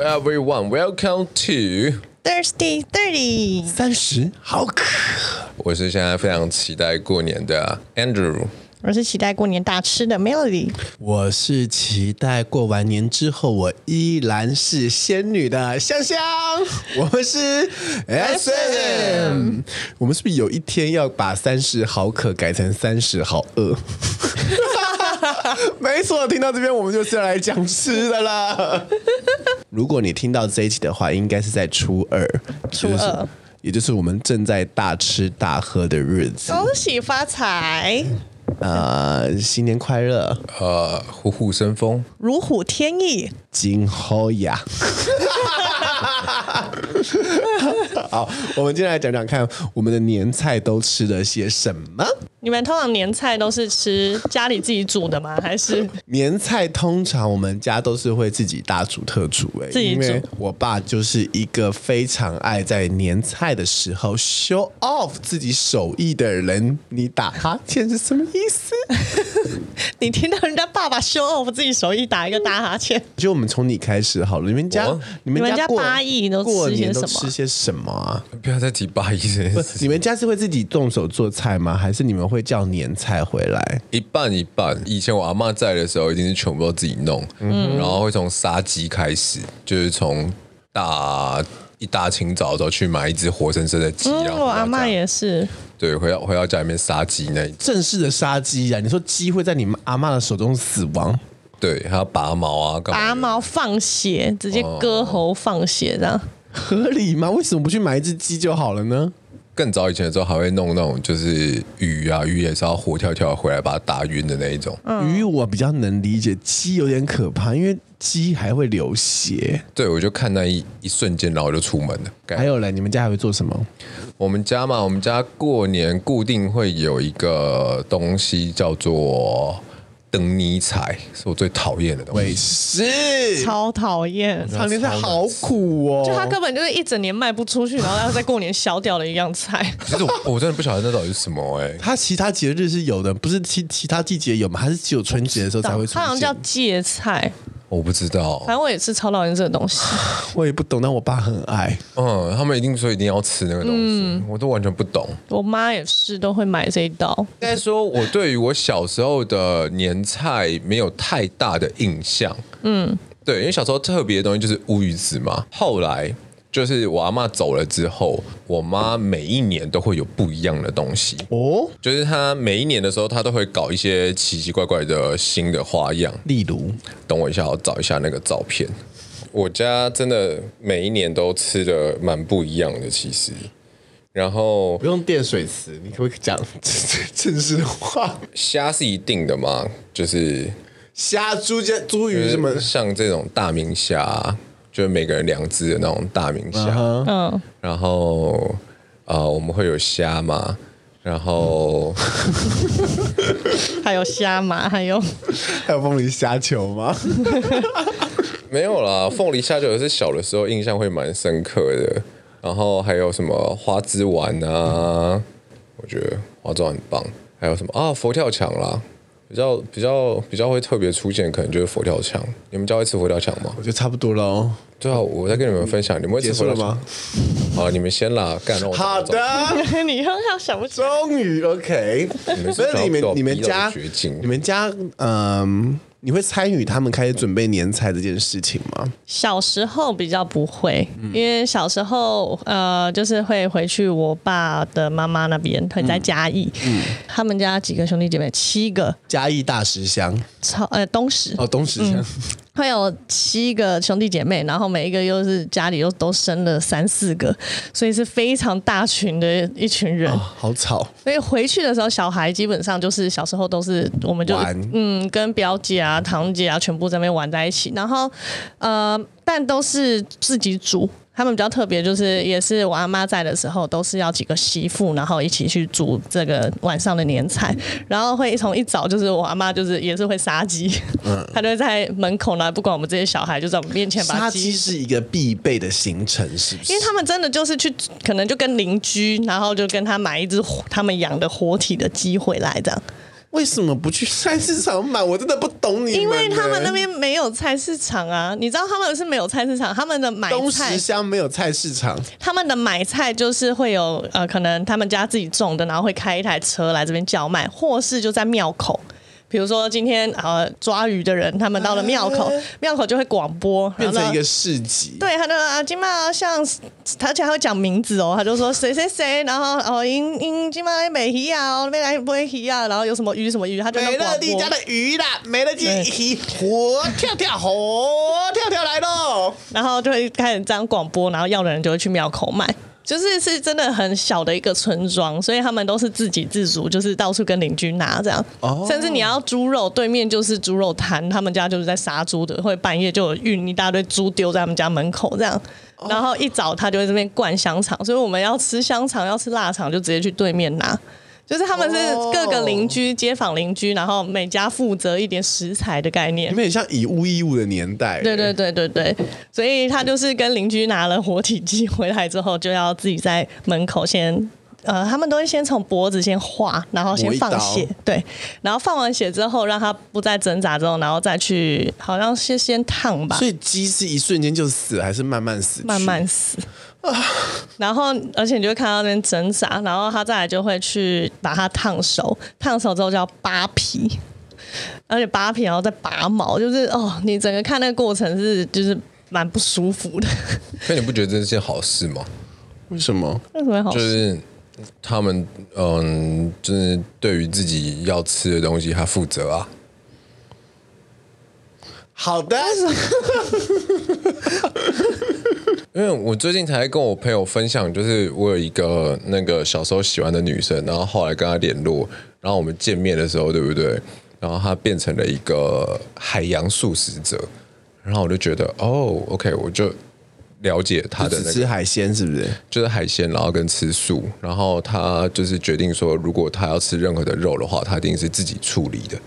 everyone, welcome to Thirsty Thirty 三十好渴。我是现在非常期待过年的 Andrew，我是期待过年大吃的 Melody，我是期待过完年之后我依然是仙女的香香。我们是 SM，我们是不是有一天要把三十好渴改成三十好饿？没错，听到这边我们就是要来讲吃的了。如果你听到这一期的话，应该是在初二，初二，就是，也就是我们正在大吃大喝的日子。恭喜发财！呃，新年快乐！呃，虎虎生风，如虎添翼，金猴呀！好，我们今天来讲讲看，我们的年菜都吃了些什么？你们通常年菜都是吃家里自己煮的吗？还是年菜通常我们家都是会自己大煮特煮，欸？哎，自己煮。因为我爸就是一个非常爱在年菜的时候 show off 自己手艺的人。你打哈欠是什么意思？你听到人家爸爸 show off 自己手艺，打一个大哈欠。就我们从你开始好了，你们家你们家八亿都过年都吃些什么啊？不要再提八亿这件事。你们家是会自己动手做菜吗？还是你们？会叫年菜回来，一半一半。以前我阿嬷在的时候，一定是全部都自己弄，嗯，然后会从杀鸡开始，就是从大一大清早的时候去买一只活生生的鸡，嗯，然后我阿嬷也是，对，回到回到家里面杀鸡那正式的杀鸡啊！你说鸡会在你阿嬷的手中死亡？对，还要拔毛啊，拔毛放血，直接割喉放血，这样，哦，合理吗？为什么不去买一只鸡就好了呢？更早以前的时候，还会弄那种就是鱼啊，鱼也是要活跳跳回来把它打晕的那一种。嗯、鱼我比较能理解，鸡有点可怕，因为鸡还会流血。对，我就看那一一瞬间，然后我就出门了。还有嘞，你们家还会做什么？我们家嘛，我们家过年固定会有一个东西叫做。灯泥菜是我最讨厌的东西，是超讨厌。常年菜好苦哦，就它根本就是一整年卖不出去，然后要在过年小掉的一样菜。其实我我真的不晓得那到底是什么哎、欸。它其他节日是有的，不是其其他季节有吗？还是只有春节的时候才会出现？它好像叫芥菜。我不知道，反正我也是超讨厌这个东西。我也不懂，但我爸很爱。嗯，他们一定说一定要吃那个东西，嗯、我都完全不懂。我妈也是都会买这一道。应该说，我对于我小时候的年菜没有太大的印象。嗯，对，因为小时候特别的东西就是乌鱼子嘛。后来。就是我阿妈走了之后，我妈每一年都会有不一样的东西哦。就是她每一年的时候，她都会搞一些奇奇怪怪的新的花样。例如，等我一下，我找一下那个照片。我家真的每一年都吃的蛮不一样的，其实。然后不用垫水池，你可不可以讲正式的话？虾是一定的嘛？就是虾、猪、虾、猪鱼什么？像这种大明虾。就每个人两只的那种大明虾，嗯、uh-huh.，然后啊、呃，我们会有虾嘛，然后 还有虾嘛，还有 还有凤梨虾球吗？没有啦，凤梨虾球是小的时候印象会蛮深刻的，然后还有什么花枝丸啊，我觉得花枝丸很棒，还有什么啊佛跳墙啦。比较比较比较会特别出现，可能就是佛跳墙。你们家会吃佛跳墙吗？我觉得差不多了哦。最好我再跟你们分享，你们会吃佛跳墙吗？好，你们先啦，干了。好的，你好像想不出。终于 OK。所以你们你们家你们家嗯。你会参与他们开始准备年菜这件事情吗？小时候比较不会，嗯、因为小时候呃，就是会回去我爸的妈妈那边，会在嘉义。嗯，他们家几个兄弟姐妹，七个。嘉义大石乡，超呃东石哦东石乡。嗯会有七个兄弟姐妹，然后每一个又是家里又都生了三四个，所以是非常大群的一群人，哦、好吵。所以回去的时候，小孩基本上就是小时候都是我们就嗯跟表姐啊、堂姐啊全部在那边玩在一起，然后呃但都是自己煮。他们比较特别，就是也是我阿妈在的时候，都是要几个媳妇，然后一起去煮这个晚上的年菜，然后会从一早就是我阿妈就是也是会杀鸡，嗯，她就会在门口呢，不管我们这些小孩就在我们面前把鸡。杀鸡是一个必备的行程，是不是？因为他们真的就是去，可能就跟邻居，然后就跟他买一只他们养的活体的鸡回来这样。为什么不去菜市场买？我真的不懂你们。因为他们那边没有菜市场啊，你知道他们是没有菜市场，他们的买菜东石乡没有菜市场，他们的买菜就是会有呃，可能他们家自己种的，然后会开一台车来这边叫卖，或是就在庙口。比如说今天呃抓鱼的人，他们到了庙口，庙、欸、口就会广播，变成一个市集。对，他的啊，今嘛像他而且还会讲名字哦，他就说谁谁谁，然后哦因因今嘛美鱼啊，未来不会鱼啊，然后有什么鱼什么鱼，他就美乐蒂家的鱼啦，美乐蒂鱼活跳跳活跳跳来喽，然后就会开始这样广播，然后要的人就会去庙口买。就是是真的很小的一个村庄，所以他们都是自给自足，就是到处跟邻居拿这样。Oh. 甚至你要猪肉，对面就是猪肉摊，他们家就是在杀猪的，会半夜就有运一大堆猪丢在他们家门口这样。然后一早他就会这边灌香肠，所以我们要吃香肠，要吃腊肠，就直接去对面拿。就是他们是各个邻居、街坊邻居，然后每家负责一点食材的概念，有点像以物易物的年代。对对对对对，所以他就是跟邻居拿了活体鸡回来之后，就要自己在门口先，呃，他们都会先从脖子先划，然后先放血，对，然后放完血之后，让他不再挣扎之后，然后再去，好像是先烫吧。所以鸡是一瞬间就死，还是慢慢死？慢慢死。然后，而且你就会看到那边挣扎，然后他再来就会去把它烫熟，烫熟之后就要扒皮，而且扒皮然后再拔毛，就是哦，你整个看那个过程是就是蛮不舒服的。那你不觉得这是件好事吗？为什么？为什么好事？就是他们嗯，就是对于自己要吃的东西，他负责啊。好的。因为我最近才跟我朋友分享，就是我有一个那个小时候喜欢的女生，然后后来跟她联络，然后我们见面的时候，对不对？然后她变成了一个海洋素食者，然后我就觉得，哦，OK，我就了解她的、那个、吃海鲜是不是？就是海鲜，然后跟吃素，然后她就是决定说，如果她要吃任何的肉的话，她一定是自己处理的。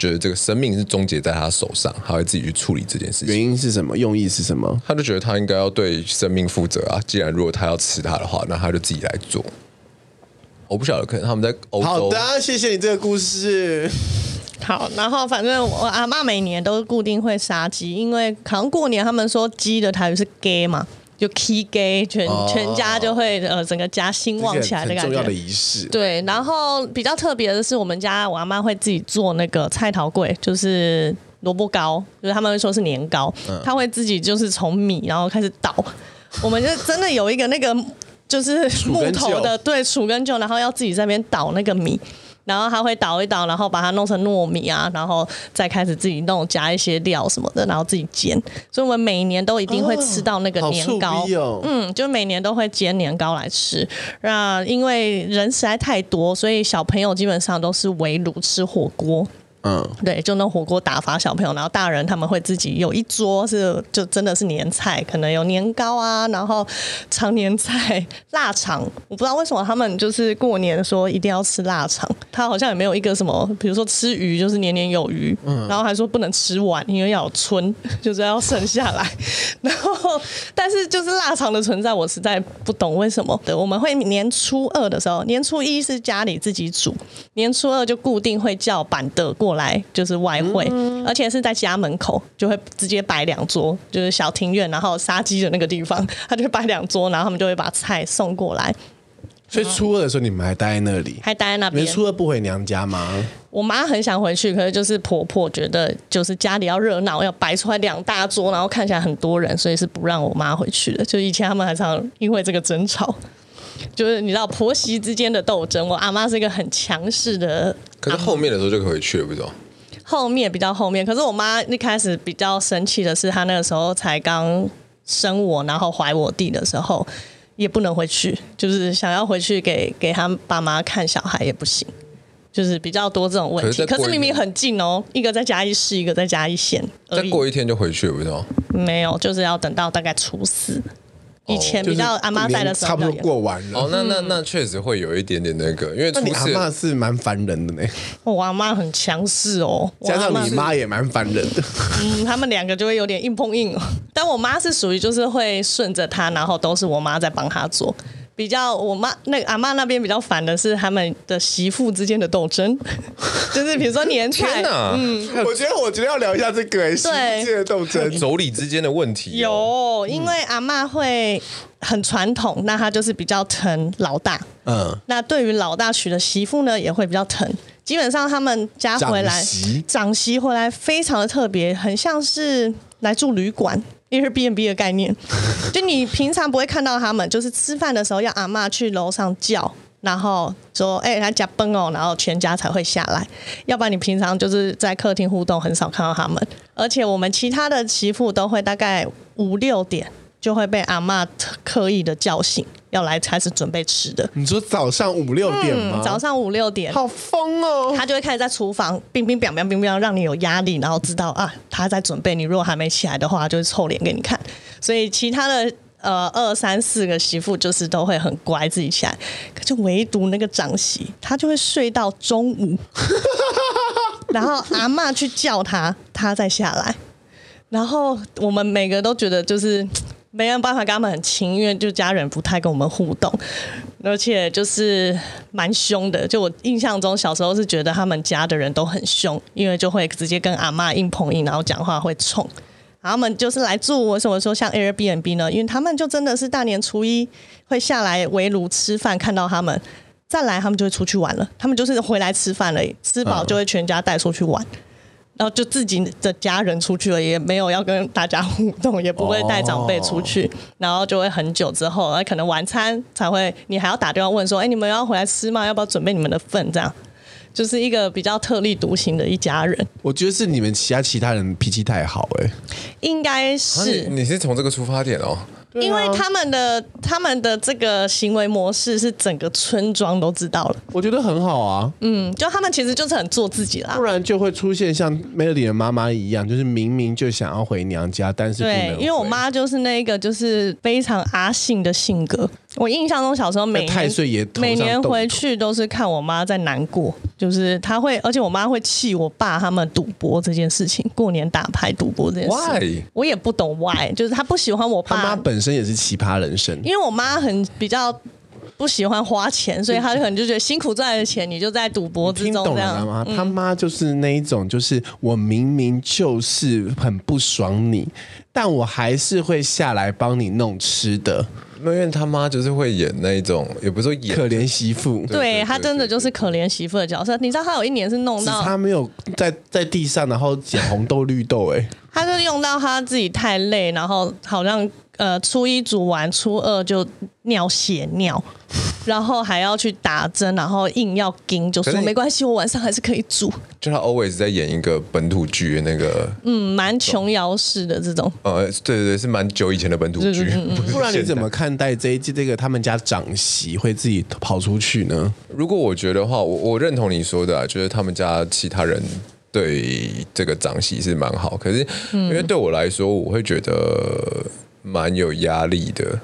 觉得这个生命是终结在他手上，他会自己去处理这件事情。原因是什么？用意是什么？他就觉得他应该要对生命负责啊！既然如果他要吃它的话，那他就自己来做。我不晓得，可能他们在欧洲。好的，谢谢你这个故事。好，然后反正我阿妈每年都固定会杀鸡，因为好像过年他们说鸡的台语是 “gay” 嘛。就 key gay 全全家就会呃整个家兴旺起来的感觉，重要的仪式。对，然后比较特别的是，我们家我阿妈会自己做那个菜桃粿，就是萝卜糕，就是他们会说是年糕，他会自己就是从米然后开始捣，我们就真的有一个那个就是木头的 对杵跟臼，然后要自己在那边捣那个米。然后他会捣一捣，然后把它弄成糯米啊，然后再开始自己弄，加一些料什么的，然后自己煎。所以我们每年都一定会吃到那个年糕，哦哦、嗯，就每年都会煎年糕来吃。那因为人实在太多，所以小朋友基本上都是围炉吃火锅。嗯，对，就那火锅打发小朋友，然后大人他们会自己有一桌是就真的是年菜，可能有年糕啊，然后常年菜、腊肠，我不知道为什么他们就是过年说一定要吃腊肠，他好像也没有一个什么，比如说吃鱼就是年年有余，嗯，然后还说不能吃完，因为要有春，就是要剩下来，然后但是就是腊肠的存在，我实在不懂为什么。对，我们会年初二的时候，年初一是家里自己煮，年初二就固定会叫板的过。过来就是外汇，嗯、而且是在家门口就会直接摆两桌，就是小庭院，然后杀鸡的那个地方，他就会摆两桌，然后他们就会把菜送过来。所以初二的时候你们还待在那里，还待在那边？你初二不回娘家吗？我妈很想回去，可是就是婆婆觉得就是家里要热闹，要摆出来两大桌，然后看起来很多人，所以是不让我妈回去的。就以前他们还常因为这个争吵。就是你知道婆媳之间的斗争，我阿妈是一个很强势的。可是后面的时候就可以回去了，不知道。后面比较后面，可是我妈一开始比较生气的是，她那个时候才刚生我，然后怀我弟的时候，也不能回去，就是想要回去给给他爸妈看小孩也不行，就是比较多这种问题。可是明明很近哦，一个在嘉义市，一个在嘉义县，再过一天就回去了，不知道。没有，就是要等到大概初四。以前比较阿妈在的时候，差不多过完了。哦，那那那确实会有一点点那个，因为你阿妈是蛮烦人的呢。我阿妈很强势哦，加上你妈也蛮烦人的。嗯，他们两个就会有点硬碰硬哦。但我妈是属于就是会顺着她，然后都是我妈在帮她做。比较我妈那个阿妈那边比较烦的是他们的媳妇之间的斗争，就是比如说年菜，嗯，我觉得我觉得要聊一下这个媳妇之间的斗争，妯娌之间的问题、哦、有，因为阿嬷会很传统，那她就是比较疼老大，嗯，那对于老大娶的媳妇呢，也会比较疼。基本上他们家回来，长媳，长媳回来非常的特别，很像是来住旅馆。Airbnb 的概念，就你平常不会看到他们，就是吃饭的时候要阿嬷去楼上叫，然后说：“哎、欸，来加崩哦。”然后全家才会下来，要不然你平常就是在客厅互动，很少看到他们。而且我们其他的媳妇都会大概五六点。就会被阿嬷刻意的叫醒，要来开始准备吃的。你说早上五六点吗？嗯、早上五六点，好疯哦！他就会开始在厨房乒乒乓乓乒乒乓，让你有压力，然后知道啊他在准备。你如果还没起来的话，就是臭脸给你看。所以其他的呃二三四个媳妇就是都会很乖自己起来，可就唯独那个长媳，她就会睡到中午，然后阿嬷去叫她，她再下来。然后我们每个都觉得就是。没有办法跟他们很亲，因为就家人不太跟我们互动，而且就是蛮凶的。就我印象中，小时候是觉得他们家的人都很凶，因为就会直接跟阿嬷硬碰硬，然后讲话会冲。然后他们就是来住，为什么说像 Airbnb 呢？因为他们就真的是大年初一会下来围炉吃饭，看到他们再来，他们就会出去玩了。他们就是回来吃饭了，吃饱就会全家带出去玩。嗯然后就自己的家人出去了，也没有要跟大家互动，也不会带长辈出去，哦、然后就会很久之后，可能晚餐才会，你还要打电话问说，哎，你们要回来吃吗？要不要准备你们的份？这样，就是一个比较特立独行的一家人。我觉得是你们其他其他人脾气太好，哎，应该是、啊、你，你是从这个出发点哦。因为他们的他们的这个行为模式是整个村庄都知道了，我觉得很好啊。嗯，就他们其实就是很做自己啦，不然就会出现像 Melody 的妈妈一样，就是明明就想要回娘家，但是不能。对，因为我妈就是那个就是非常阿信的性格。我印象中小时候每年太岁爷每年回去都是看我妈在难过，就是她会，而且我妈会气我爸他们赌博这件事情，过年打牌赌博这件事。Why？我也不懂 Why，就是她不喜欢我爸。他妈本身也是奇葩人生，因为我妈很比较不喜欢花钱，所以她可能就觉得辛苦赚的钱你就在赌博之中这样。听懂了吗？他妈就是那一种，就是我明明就是很不爽你，但我还是会下来帮你弄吃的。因为他妈就是会演那一种，也不是说演可怜媳妇，对，他真的就是可怜媳妇的角色。你知道他有一年是弄到他没有在在地上，然后捡红豆绿豆，哎，他就用到他自己太累，然后好像呃初一煮完，初二就尿血尿。然后还要去打针，然后硬要撑，就说没关系，我晚上还是可以煮。就他 always 在演一个本土剧的那个，嗯，蛮琼瑶式的这种。呃，对对对，是蛮久以前的本土剧。不然你怎么看待这一季这个他们家长媳会自己跑出去呢？如果我觉得话，我我认同你说的，啊，就是他们家其他人对这个长媳是蛮好，可是因为对我来说，我会觉得蛮有压力的。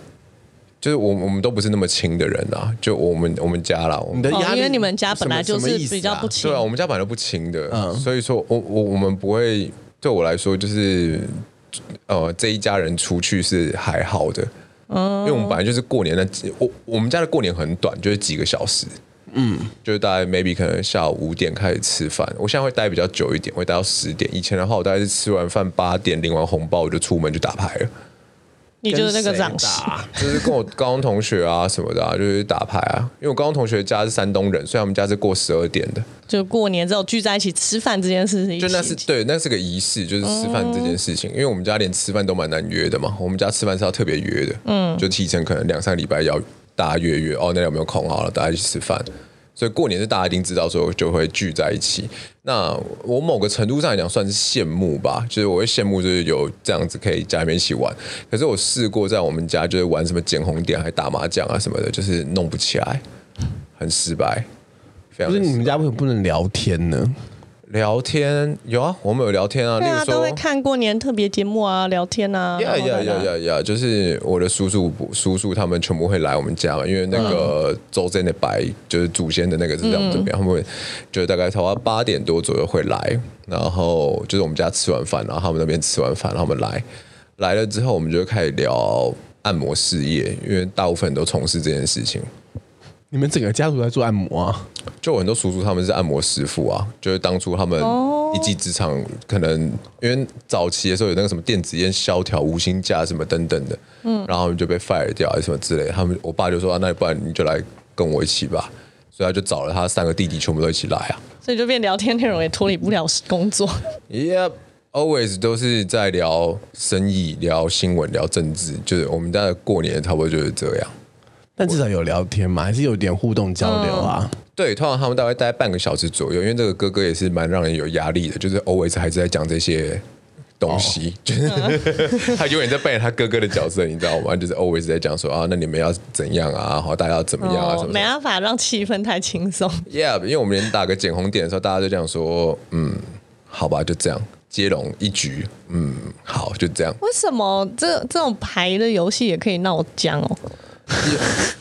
就是我我们都不是那么亲的人啊，就我们我们家啦，我们的压力，因为你们家本来就是比较不亲，对啊，我们家本来就不亲的，嗯，所以说我我我们不会对我来说就是呃这一家人出去是还好的，嗯，因为我们本来就是过年的，我我们家的过年很短，就是几个小时，嗯，就是大概 maybe 可能下午五点开始吃饭，我现在会待比较久一点，会待到十点，以前的话我大概是吃完饭八点领完红包我就出门就打牌了。你就是那个长媳，就是跟我高中同学啊什么的，啊，就是打牌啊。因为我高中同学家是山东人，所以我们家是过十二点的。就过年之后聚在一起吃饭这件事情，就那是对，那是个仪式，就是吃饭这件事情。因为我们家连吃饭都蛮难约的嘛，我们家吃饭是要特别约的，嗯，就提前可能两三个礼拜要大家约约哦，那有没有空好了，大家一起吃饭。所以过年是大家一定知道，所以就会聚在一起。那我某个程度上来讲，算是羡慕吧，就是我会羡慕，就是有这样子可以家里面一起玩。可是我试过在我们家，就是玩什么捡红点，还打麻将啊什么的，就是弄不起来，很失败。非常失败。不是你们家为什么不能聊天呢？聊天有啊，我们有聊天啊，对啊，例如说都会看过年特别节目啊，聊天啊。呀呀呀呀呀！就是我的叔叔、叔叔他们全部会来我们家嘛，因为那个周真的白就是祖先的那个是这样这边，他们会就大概差不多八点多左右会来，然后就是我们家吃完饭，然后他们那边吃完饭，然后他们来来了之后，我们就开始聊。按摩事业，因为大部分都从事这件事情。你们整个家族在做按摩啊？就很多叔叔他们是按摩师傅啊，就是当初他们一技之长，可能因为早期的时候有那个什么电子烟萧条、无薪假什么等等的，嗯，然后他们就被 fire 掉还是什么之类。他们我爸就说啊，那不然你就来跟我一起吧，所以他就找了他三个弟弟，全部都一起来啊。所以就变聊天内容也脱离不了工作。Yep，always 都是在聊生意、聊新闻、聊政治，就是我们家的过年差不多就是这样。但至少有聊天嘛，还是有点互动交流啊。嗯、对，通常他们大概待半个小时左右，因为这个哥哥也是蛮让人有压力的，就是 always 还是在讲这些东西，哦、就是、嗯、他永远在扮演他哥哥的角色，你知道吗？就是 always 在讲说啊，那你们要怎样啊？好，大家要怎么样啊？哦、什么？没办法让气氛太轻松。Yeah，因为我们连打个剪红点的时候，大家就这样说，嗯，好吧，就这样接龙一局，嗯，好，就这样。为什么这这种牌的游戏也可以闹僵哦？也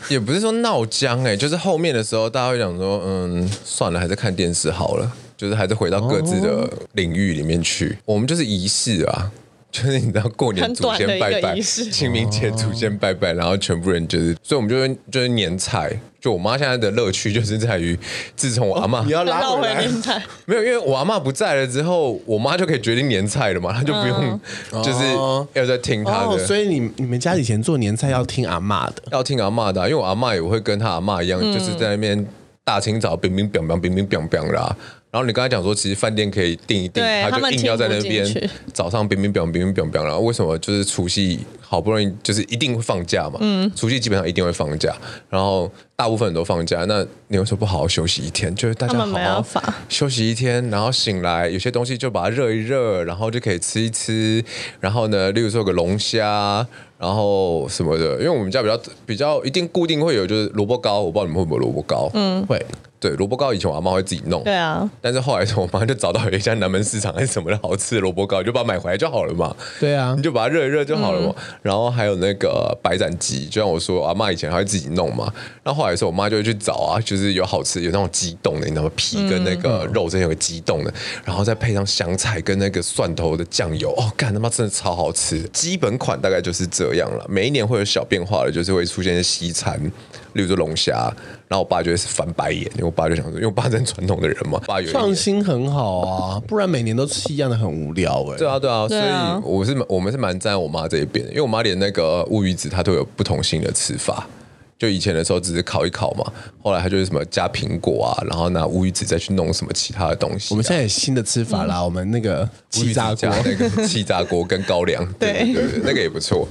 也不是说闹僵哎，就是后面的时候，大家会讲说，嗯，算了，还是看电视好了，就是还是回到各自的领域里面去。我们就是仪式啊。就是你知道过年祖先拜拜，清明节祖先拜拜，然后全部人就是，所以我们就会就是年菜。就我妈现在的乐趣就是在于，自从我阿妈、哦、你要拉回来年菜，没有，因为我阿妈不在了之后，我妈就可以决定年菜了嘛，她就不用 就是要再听她的。所以你你们家以前做年菜要听阿妈的，要听阿妈的、啊，因为我阿妈也会跟她阿妈一样，就是在那边大清早冰冰冰冰冰冰冰冰啦。然后你刚才讲说，其实饭店可以订一订，他就硬要在那边 早上乒乒乓乓乒乒乓乓，然后为什么就是除夕好不容易就是一定会放假嘛？嗯，除夕基本上一定会放假，然后大部分人都放假，那你为什么不好好休息一天？就是大家好好休息一天，然后醒来有些东西就把它热一热，然后就可以吃一吃。然后呢，例如说有个龙虾，然后什么的，因为我们家比较比较一定固定会有就是萝卜糕，我不知道你们会不会萝卜糕？嗯，会。对，萝卜糕以前我阿妈会自己弄，对啊，但是后来我妈就找到有一家南门市场还是什么的好吃的萝卜糕，就把它买回来就好了嘛。对啊，你就把它热一热就好了嘛。嗯、然后还有那个白斩鸡，就像我说，我阿妈以前还会自己弄嘛。然后后来的时候，我妈就会去找啊，就是有好吃有那种鸡冻的，你知道吗？皮跟那个肉之间有个鸡冻的，然后再配上香菜跟那个蒜头的酱油，哦，干他妈真的超好吃。基本款大概就是这样了，每一年会有小变化的，就是会出现西餐。例如说龙虾，然后我爸就会是翻白眼，因为我爸就想说，因为我爸是很传统的人嘛，爸有创新很好啊，不然每年都吃一样的很无聊哎、欸。对啊对啊，所以我是我们是蛮站在我妈这一边的，因为我妈连那个乌鱼子她都有不同性的吃法。就以前的时候只是烤一烤嘛，后来他就是什么加苹果啊，然后拿乌鱼子再去弄什么其他的东西、啊。我们现在有新的吃法啦，嗯、我们那个气炸锅，那个气炸锅跟高粱，对对对，对，那个也不错。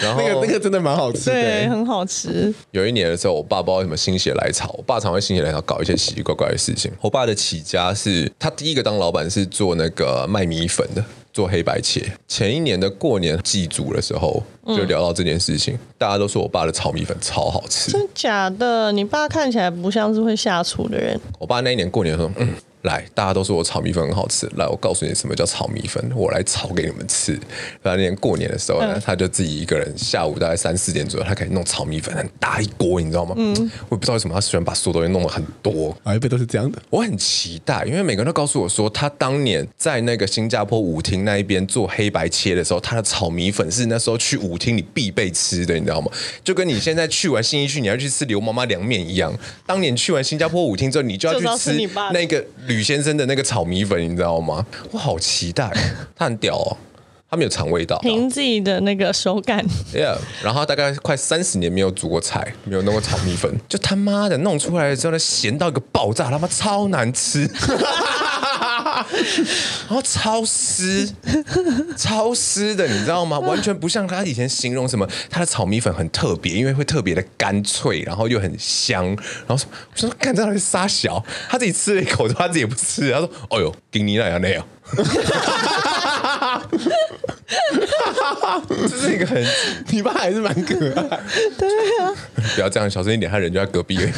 然后那个那个真的蛮好吃的，对，很好吃。有一年的时候，我爸不知道什么心血来潮，我爸常会心血来潮搞一些奇奇怪怪的事情。我爸的起家是他第一个当老板是做那个卖米粉的。做黑白切，前一年的过年祭祖的时候，就聊到这件事情，嗯、大家都说我爸的炒米粉超好吃。真假的？你爸看起来不像是会下厨的人。我爸那一年过年说，嗯。来，大家都说我炒米粉很好吃。来，我告诉你什么叫炒米粉，我来炒给你们吃。然后那年过年的时候呢，嗯、他就自己一个人，下午大概三四点左右，他可以弄炒米粉，很大一锅，你知道吗？嗯，我也不知道为什么他喜欢把所有东西弄得很多。啊，一辈都是这样的。我很期待，因为每个人都告诉我说，他当年在那个新加坡舞厅那一边做黑白切的时候，他的炒米粉是那时候去舞厅里必备吃的，你知道吗？就跟你现在去完新一区，你要去吃刘妈妈凉面一样。当年去完新加坡舞厅之后，你就要去吃那个吕先生的那个。炒米粉，你知道吗？我好期待，他很屌哦，他没有尝味道，凭自己的那个手感。Yeah，然后大概快三十年没有煮过菜，没有弄过炒米粉，就他妈的弄出来之后呢，咸到一个爆炸，他妈超难吃。然后超湿，超湿的，你知道吗？完全不像他以前形容什么，他的炒米粉很特别，因为会特别的干脆，然后又很香。然后说，我说干这样是杀小，他自己吃了一口，他自己也不吃。他说，哦呦，给你那样那样。这是一个很，你爸还是蛮可爱。对啊，不要这样，小声一点，他人就在隔壁。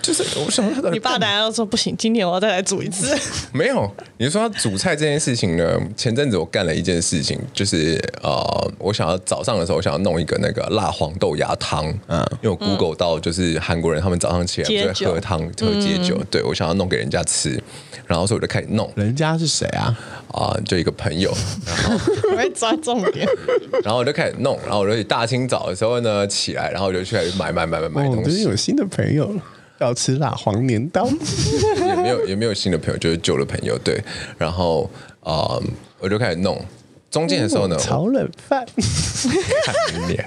就是我想他的，你爸等下要说不行，今天我要再来煮一次。没有，你说他煮菜这件事情呢？前阵子我干了一件事情，就是呃，我想要早上的时候，我想要弄一个那个辣黄豆芽汤。嗯，因为我 Google 到就是韩国人他们早上起来就会喝汤喝解酒，对，我想要弄给人家吃，然后所以我就开始弄。人家是谁啊？啊，就一个朋友。然 后我会抓重点。然后我就开始弄，然后我就大清早的时候呢起来，然后我就去买买买买买东西。我最近有新的朋友了。要吃辣黄年刀，也没有也没有新的朋友，就是旧的朋友。对，然后啊、呃，我就开始弄。中间的时候呢，炒冷饭。看脸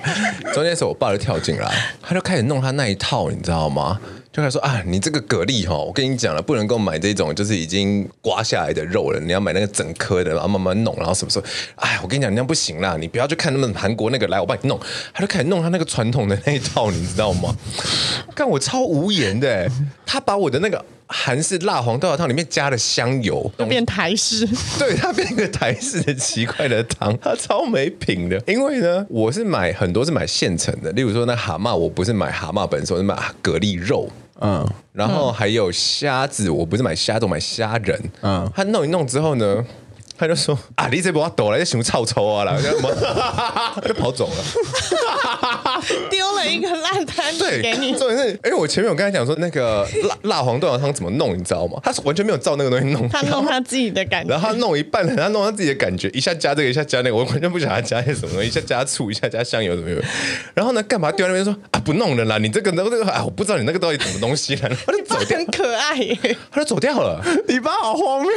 中间的时候，我爸就跳进来，他就开始弄他那一套，你知道吗？就开始说啊，你这个蛤蜊哈，我跟你讲了，不能够买这种就是已经刮下来的肉了，你要买那个整颗的，然后慢慢弄，然后什么时候？哎，我跟你讲，你那样不行啦，你不要去看他们韩国那个，来，我帮你弄。他就开始弄他那个传统的那一套，你知道吗？看我超无言的，他把我的那个韩式辣黄豆芽汤里面加了香油，变台式，对，他变一个台式的奇怪的汤，他超没品的。因为呢，我是买很多是买现成的，例如说那蛤蟆，我不是买蛤蟆本身，我是买蛤蜊肉。嗯，然后还有虾子，我不是买虾子，我买虾仁。嗯，他弄一弄之后呢，他就说啊，你这不要抖了，这什么臭臭啊了，他就跑走了，丢了一个烂摊子给你。重点是，因为我前面有跟他讲说那个辣辣黄豆芽汤怎么弄，你知道吗？他是完全没有照那个东西弄，他弄他自己的感觉。然后他弄一半，他弄他自己的感觉，一下加这个，一下加那个，我完全不晓得他加些什么东西，一下加醋，一下加香油，怎么样？然后呢，干嘛丢在那边说啊，不弄了啦？你这个那个，啊，我不知道你那个到底什么东西了。他就走掉，很可爱耶，他就走掉了。你爸好荒谬，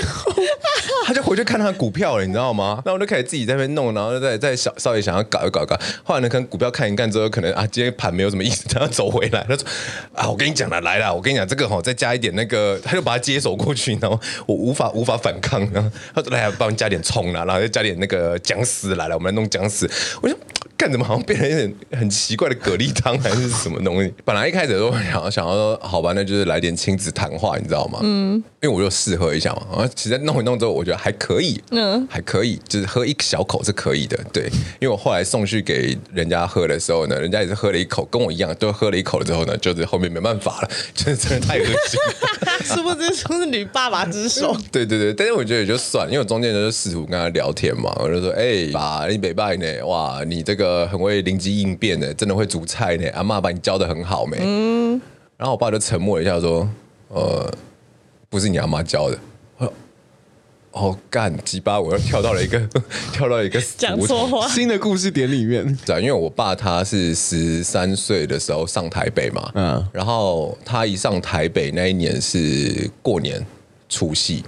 他就回去看他股票了，你知道吗？那我就开始自己在那边弄，然后再再小稍微想要搞一搞搞。后来呢，可能股票看一看之后，可能啊，今天盘没有什么意思，他要走回来。他说啊，我跟你讲了，来了，我跟你讲这个哈，再加一点那个，他就把它接手过去，然后我无法无法反抗，然后他说来，帮你加点葱啦，然后再加点那个姜丝来了，我们来弄姜丝。我就。干怎么好像变成一点很奇怪的蛤蜊汤还是什么东西？本来一开始都想要想要说好吧，那就是来点亲子谈话，你知道吗？嗯，因为我就试喝一下嘛，然后其实弄一弄之后，我觉得还可以，嗯，还可以，就是喝一小口是可以的，对。因为我后来送去给人家喝的时候呢，人家也是喝了一口，跟我一样，都喝了一口了之后呢，就是后面没办法了，就是真的太恶心了，是不是？是不是女爸爸之手？对对对，但是我觉得也就算，因为我中间就试图跟他聊天嘛，我就说，哎、欸，爸，你北拜呢？哇，你这个。呃，很会灵机应变的，真的会煮菜呢。阿妈把你教的很好没？嗯。然后我爸就沉默了一下，说：“呃，不是你阿妈教的。”哦，干鸡巴！我又跳到了一个 跳到一个讲错话新的故事点里面。对，因为我爸他是十三岁的时候上台北嘛，嗯，然后他一上台北那一年是过年除夕，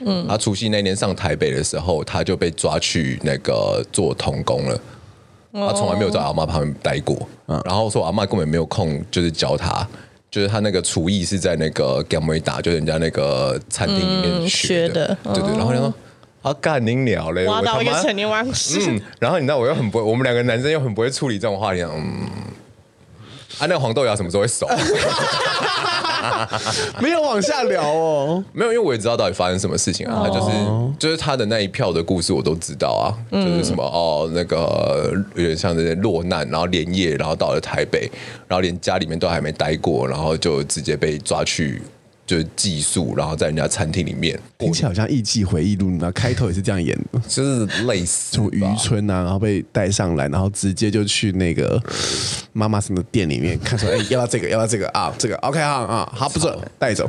嗯，他除夕那年上台北的时候，他就被抓去那个做童工了。他从来没有在阿妈旁边待过，嗯，然后说阿妈根本没有空，就是教他，就是他那个厨艺是在那个 Gamma 打，就是人家那个餐厅里面学的，嗯、学的对对。然后他说啊，干你鸟嘞，挖到一个陈年往事。嗯，然后你知道我又很不会，我们两个男生又很不会处理这种话题，嗯，啊，那个黄豆芽什么时候会熟？没有往下聊哦，没有，因为我也知道到底发生什么事情啊。他就是就是他的那一票的故事我都知道啊，就是什么哦，那个有点像这些落难，然后连夜，然后到了台北，然后连家里面都还没待过，然后就直接被抓去。就是寄宿，然后在人家餐厅里面，听起来好像《艺伎回忆录》，你知道开头也是这样演的，就是类似从渔村啊，然后被带上来，然后直接就去那个妈妈什么店里面，看说哎，要不要这个，要不要这个啊？这个 OK 啊啊，好不准，带走，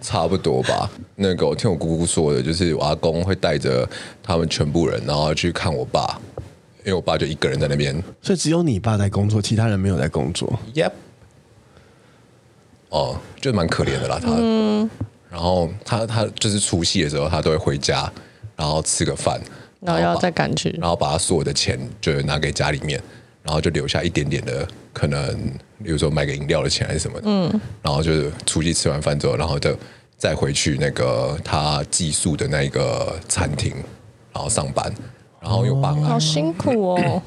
差不多吧。那个我听我姑姑说的，就是我阿公会带着他们全部人，然后去看我爸，因为我爸就一个人在那边，所以只有你爸在工作，其他人没有在工作。Yep。哦，就蛮可怜的啦，他。嗯。然后他他就是除夕的时候，他都会回家，然后吃个饭，然后要再赶去，然后把他所有的钱就拿给家里面，然后就留下一点点的可能，比如说买个饮料的钱还是什么的。嗯。然后就是除夕吃完饭之后，然后就再回去那个他寄宿的那个餐厅，然后上班，然后又帮、哦。好辛苦哦。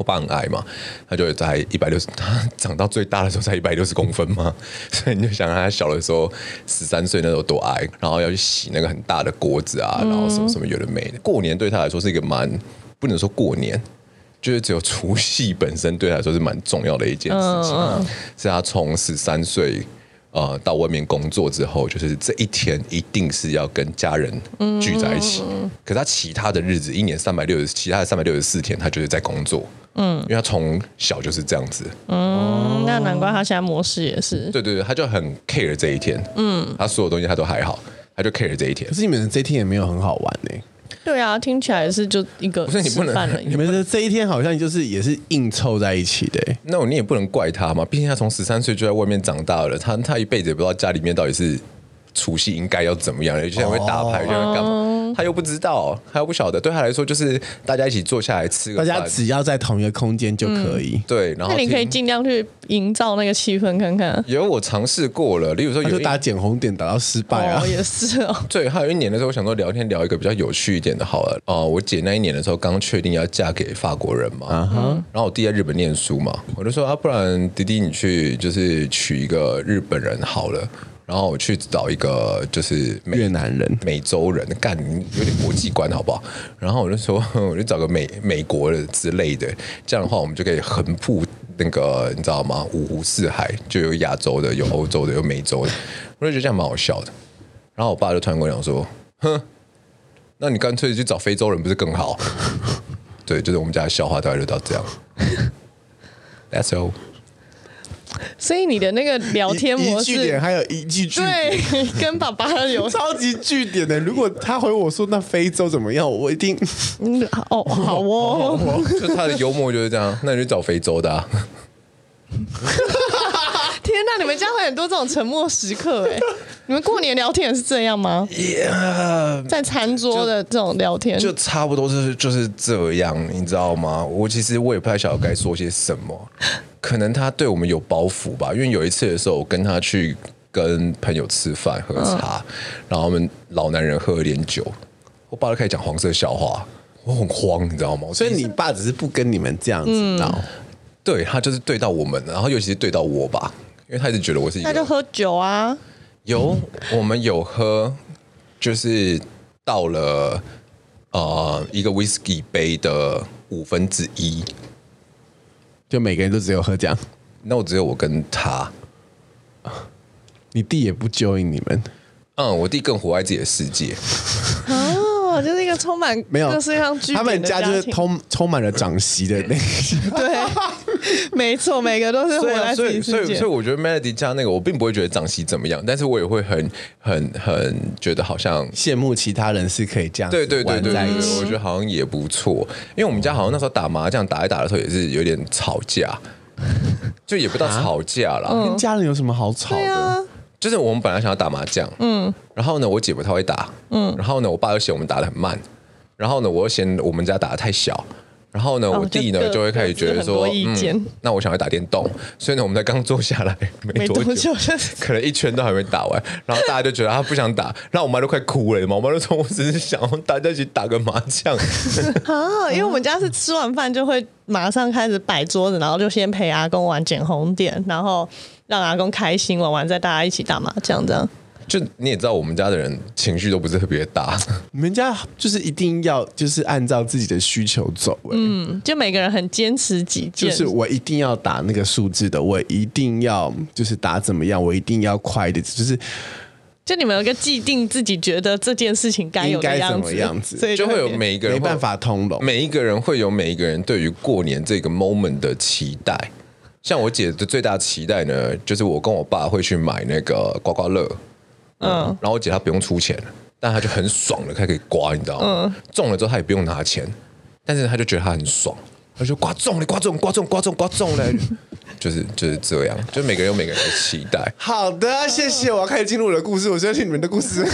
我爸很矮嘛，他就在一百六十，他长到最大的时候才一百六十公分嘛，所以你就想他小的时候十三岁那时候多矮，然后要去洗那个很大的锅子啊，然后什么什么有的没的。过年对他来说是一个蛮不能说过年，就是只有除夕本身对他来说是蛮重要的一件事情，嗯、是他从十三岁呃到外面工作之后，就是这一天一定是要跟家人聚在一起。嗯、可是他其他的日子，一年三百六十，其他的三百六十四天，他就是在工作。嗯，因为他从小就是这样子。嗯，那难怪他现在模式也是。对对对，他就很 care 这一天。嗯，他所有东西他都还好，他就 care 这一天。可是你们的这一天也没有很好玩呢、欸。对啊，听起来是就一个不是你不能，你们的这一天好像就是也是硬凑在一起的、欸。那你也不能怪他嘛，毕竟他从十三岁就在外面长大了，他他一辈子也不知道家里面到底是。除夕应该要怎么样？有些人会打牌，有些人干嘛？他又不知道，他又不晓得。对他来说，就是大家一起坐下来吃个饭，大家只要在同一个空间就可以。对，然后那你可以尽量去营造那个气氛，看看。有我尝试过了，例如说，有打捡红点打到失败啊，也是哦。对，还有一年的时候，我想说聊天聊一个比较有趣一点的，好了。哦，我姐那一年的时候刚确定要嫁给法国人嘛，然后我弟在日本念书嘛，我就说啊，不然弟弟你去就是娶一个日本人好了。然后我去找一个就是越南人、美洲人，干有点国际观，好不好？然后我就说，我就找个美美国的之类的，这样的话我们就可以横铺那个，你知道吗？五湖四海，就有亚洲的，有欧洲的，有美洲的，我就觉得这样蛮好笑的。然后我爸就突然跟我讲说：“哼，那你干脆去找非洲人不是更好？” 对，就是我们家的笑话大概就到这样。That's all。所以你的那个聊天模式，句点还有一句句对，跟爸爸有 超级句点的。如果他回我说那非洲怎么样，我一定 嗯哦好哦，就他的幽默就是这样。那你去找非洲的啊。天哪，你们家会很多这种沉默时刻哎？你们过年聊天也是这样吗？Yeah, 在餐桌的这种聊天，就，就差不多是就是这样，你知道吗？我其实我也不太晓得该说些什么。可能他对我们有包袱吧，因为有一次的时候，我跟他去跟朋友吃饭喝茶，嗯、然后我们老男人喝了点酒，我爸就开始讲黄色笑话，我很慌，你知道吗？所以你爸只是不跟你们这样子闹，嗯、对他就是对到我们，然后尤其是对到我吧，因为他一直觉得我是一个，那就喝酒啊，有我们有喝，就是到了呃一个 whisky 杯的五分之一。就每个人都只有喝这样，那我只有我跟他，你弟也不 join 你们，嗯，我弟更活在自己的世界，哦，就是一个充满没有，他，他们家就是充充满了长媳的那个，对，没错，每个都是活在自己世界，所以所以所以我觉得 Melody 家那个，我并不会觉得长媳怎么样，但是我也会很很很觉得好像羡慕其他人是可以这样，对对对对对，我觉得好像也不错，因为我们家好像那时候打麻将打一打的时候也是有点吵架，就也不到吵架了，跟家人有什么好吵的？就是我们本来想要打麻将，嗯，然后呢，我姐夫他会打，嗯，然后呢，我爸又嫌我们打的很慢，然后呢，我又嫌我们家打的太小，然后呢，我弟呢就会开始觉得说，嗯，那我想要打电动，所以呢，我们才刚坐下来 没多久，可能一圈都还没打完，然后大家就觉得他不想打，然后我妈都快哭了嘛，我妈就说我只是想大家一起打个麻将，啊，因为我们家是吃完饭就会马上开始摆桌子，然后就先陪阿公玩捡红点，然后。让阿公开心玩完，再大家一起打麻将，这样。就你也知道，我们家的人情绪都不是特别大。你们家就是一定要就是按照自己的需求走，嗯，就每个人很坚持己见，就是我一定要打那个数字的，我一定要就是打怎么样，我一定要快的，就是就你们有个既定自己觉得这件事情该有的样子，样子，所以就会有每一个人没办法通融，每一个人会有每一个人对于过年这个 moment 的期待。像我姐的最大期待呢，就是我跟我爸会去买那个刮刮乐，嗯，然后我姐她不用出钱，但她就很爽的，她可以刮，你知道吗？嗯，中了之后她也不用拿钱，但是她就觉得她很爽，她就刮中了，刮中，刮中，刮中，刮中了，就是就是这样，就每个人有每个人的期待。好的，谢谢，我要开始进入我的故事，我相信你们的故事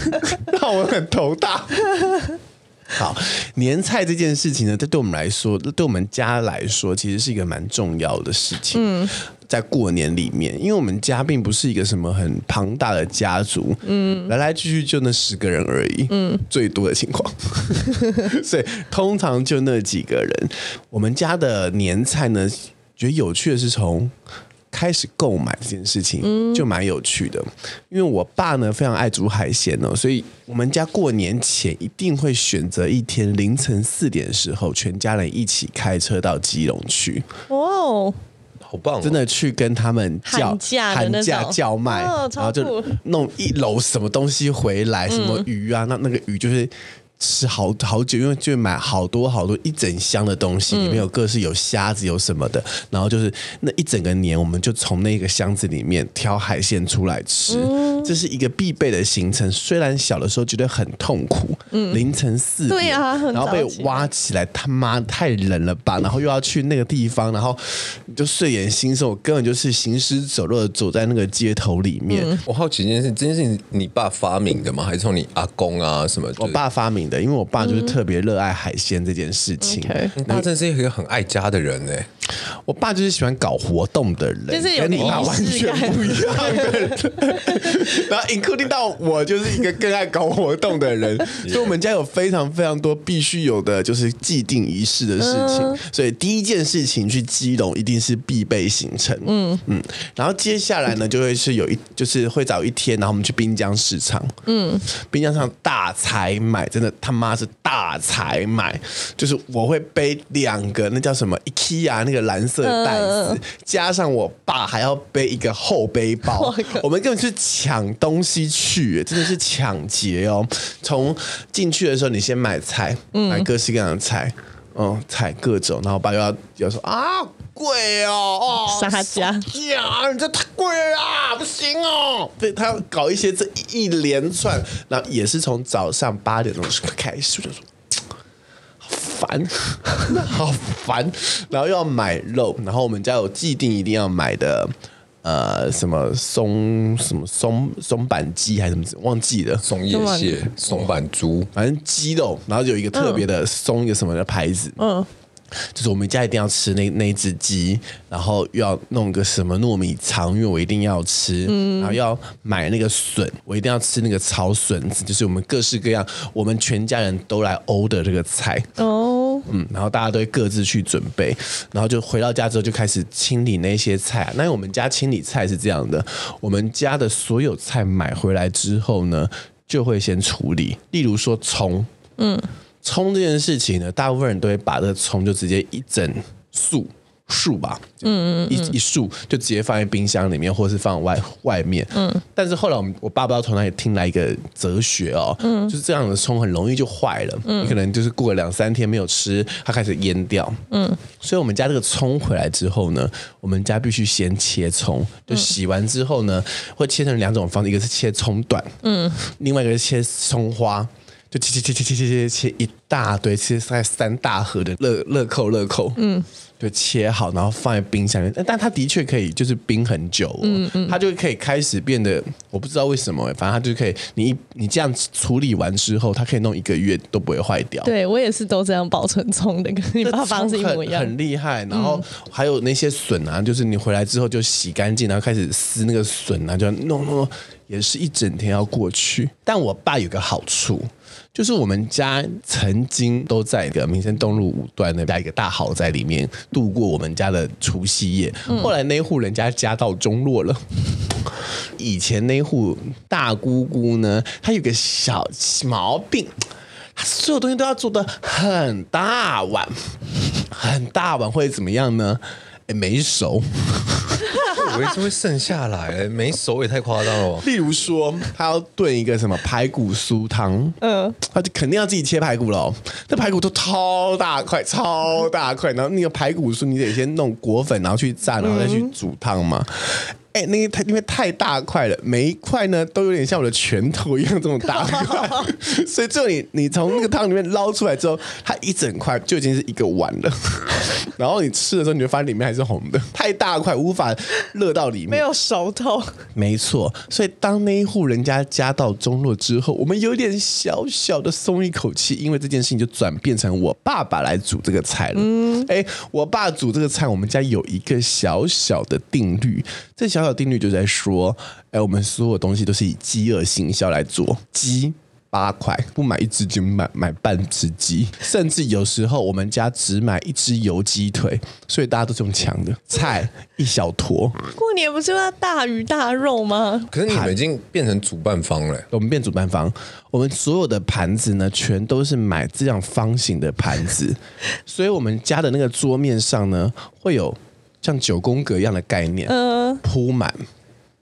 让我很头大。好，年菜这件事情呢，这对我们来说，对我们家来说，其实是一个蛮重要的事情。嗯，在过年里面，因为我们家并不是一个什么很庞大的家族，嗯，来来去去就那十个人而已，嗯，最多的情况，所以通常就那几个人。我们家的年菜呢，觉得有趣的是从开始购买这件事情，就蛮有趣的。因为我爸呢非常爱煮海鲜哦，所以我们家过年前一定会选择一天凌晨四点的时候，全家人一起开车到基隆去。哦。好棒、哦！真的去跟他们叫喊价喊价叫卖，哦、然后就弄一篓什么东西回来，什么鱼啊，嗯、那那个鱼就是。吃好好久，因为就买好多好多一整箱的东西，里面有各式有虾子有什么的，嗯、然后就是那一整个年，我们就从那个箱子里面挑海鲜出来吃，嗯、这是一个必备的行程。虽然小的时候觉得很痛苦，嗯、凌晨四点，对啊，然后被挖起来，他妈太冷了吧，然后又要去那个地方，然后就睡眼惺忪，我根本就是行尸走肉的走在那个街头里面。嗯、我好奇一件事，这件事情你爸发明的吗？还是从你阿公啊什么？我爸发明的。因为我爸就是特别热爱海鲜这件事情，他真是一个很爱家的人呢。我爸就是喜欢搞活动的人，就是跟你爸完全不一样的人。然后 including 到我就是一个更爱搞活动的人，所以我们家有非常非常多必须有的就是既定仪式的事情。所以第一件事情去基隆一定是必备行程。嗯嗯，然后接下来呢就会是有一就是会找一天，然后我们去滨江市场。嗯，滨江市场大采买，真的他妈是大采买，就是我会背两个那叫什么 IKEA 那个。蓝色袋子，加上我爸还要背一个厚背包，我们根本是抢东西去，真的是抢劫哦！从进去的时候，你先买菜，买各式各样的菜，嗯，菜各种，然后我爸又要要说啊，贵哦，哦，杀价呀，你这太贵了啦，不行哦！对，他要搞一些这一连串，然后也是从早上八点钟开始就说。烦，好烦，然后又要买肉，然后我们家有既定一定要买的，呃，什么松什么松松板鸡还是什么，忘记了，松叶蟹、松板猪，反正鸡肉，然后有一个特别的松一个什么的牌子，嗯。就是我们家一定要吃那那只鸡，然后又要弄个什么糯米肠，因为我一定要吃，嗯、然后要买那个笋，我一定要吃那个炒笋子，就是我们各式各样，我们全家人都来 order 这个菜哦，嗯，然后大家都会各自去准备，然后就回到家之后就开始清理那些菜。那我们家清理菜是这样的，我们家的所有菜买回来之后呢，就会先处理，例如说葱，嗯。葱这件事情呢，大部分人都会把这个葱就直接一整束束吧，嗯嗯，一一束就直接放在冰箱里面，或是放外外面。嗯，但是后来我们我爸不知道从哪里听来一个哲学哦，嗯，就是这样的葱很容易就坏了，嗯，你可能就是过了两三天没有吃，它开始蔫掉，嗯，所以我们家这个葱回来之后呢，我们家必须先切葱，就洗完之后呢，会切成两种方式，一个是切葱段，嗯，另外一个是切葱花。就切切切切切切切一大堆，切大概三大盒的乐乐扣乐扣，嗯，就切好，然后放在冰箱里面。但它的确可以，就是冰很久，哦，嗯嗯，它就可以开始变得，我不知道为什么，反正它就可以，你你这样处理完之后，它可以弄一个月都不会坏掉。对我也是都这样保存葱的，跟你爸方式一模一样，很厉害。然后还有那些笋啊，就是你回来之后就洗干净，然后开始撕那个笋啊，就弄弄，也是一整天要过去。但我爸有个好处。就是我们家曾经都在一个民生东路五段那边一个大豪宅里面度过我们家的除夕夜。后来那户人家家道中落了。以前那户大姑姑呢，她有个小毛病，她所有东西都要做的很大碗，很大碗会怎么样呢？诶，没熟。我以为是会剩下来，没熟也太夸张了。例如说，他要炖一个什么排骨酥汤，嗯，他就肯定要自己切排骨喽。那排骨都超大块，超大块，然后那个排骨酥你得先弄裹粉，然后去炸，然后再去煮汤嘛。哎、欸，那个太因为太大块了，每一块呢都有点像我的拳头一样这么大块，所以最后你你从那个汤里面捞出来之后，它一整块就已经是一个碗了。然后你吃的时候，你就发现里面还是红的，太大块无法热到里面，没有熟透。没错，所以当那一户人家家道中落之后，我们有点小小的松一口气，因为这件事情就转变成我爸爸来煮这个菜了。嗯，哎，我爸煮这个菜，我们家有一个小小的定律，这小小定律就在说，哎，我们所有东西都是以饥饿行销来做，鸡。八块，不买一只就买买半只鸡，甚至有时候我们家只买一只油鸡腿，所以大家都是用抢的。菜一小坨，过年不是要大鱼大肉吗？可是你们已经变成主办方了。我们变主办方，我们所有的盘子呢，全都是买这样方形的盘子，所以我们家的那个桌面上呢，会有像九宫格一样的概念，嗯，铺满。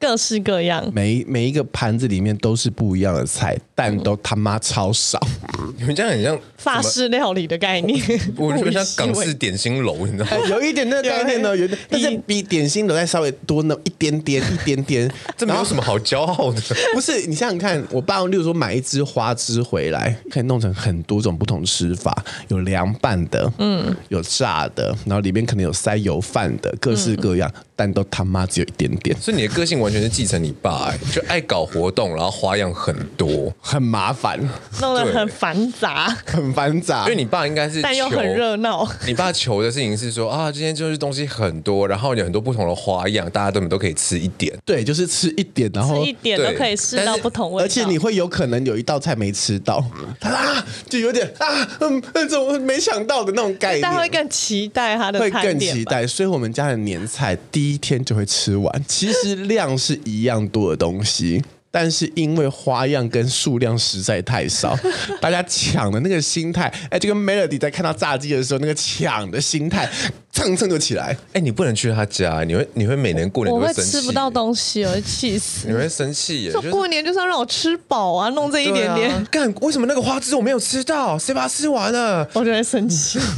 各式各样，每每一个盘子里面都是不一样的菜，但都他妈超少。你们这样很像法式料理的概念，我觉得 像港式点心楼，你知道吗？有一点那个概念呢，有点，但是比点心楼再稍微多那么一点点，一点点，这没有什么好骄傲的。不是，你想想看，我爸，例如说买一只花枝回来，可以弄成很多种不同吃法，有凉拌的，嗯，有炸的，然后里面可能有塞油饭的，各式各样，但都他妈只有一点点。所以你的个性完。全是继承你爸，哎，就爱搞活动，然后花样很多，很麻烦，弄得很繁杂，很繁杂。因为你爸应该是，但又很热闹。你爸求的事情是说啊，今天就是东西很多，然后有很多不同的花样，大家根本都可以吃一点。对，就是吃一点，然后吃一点都可以吃到不同味道。而且你会有可能有一道菜没吃到，啊，就有点啊，嗯，那种没想到的那种概念。但会更期待他的，会更期待。所以我们家的年菜第一天就会吃完，其实量。是一样多的东西，但是因为花样跟数量实在太少，大家抢的那个心态，哎，就跟 Melody 在看到炸鸡的时候那个抢的心态，蹭蹭就起来。哎，你不能去他家，你会你会每年过年都会生气，我会吃不到东西，我会气死。你会生气耶？就过年就是要让我吃饱啊，弄这一点点。干、啊，为什么那个花枝我没有吃到？谁把它吃完了？我就会生气。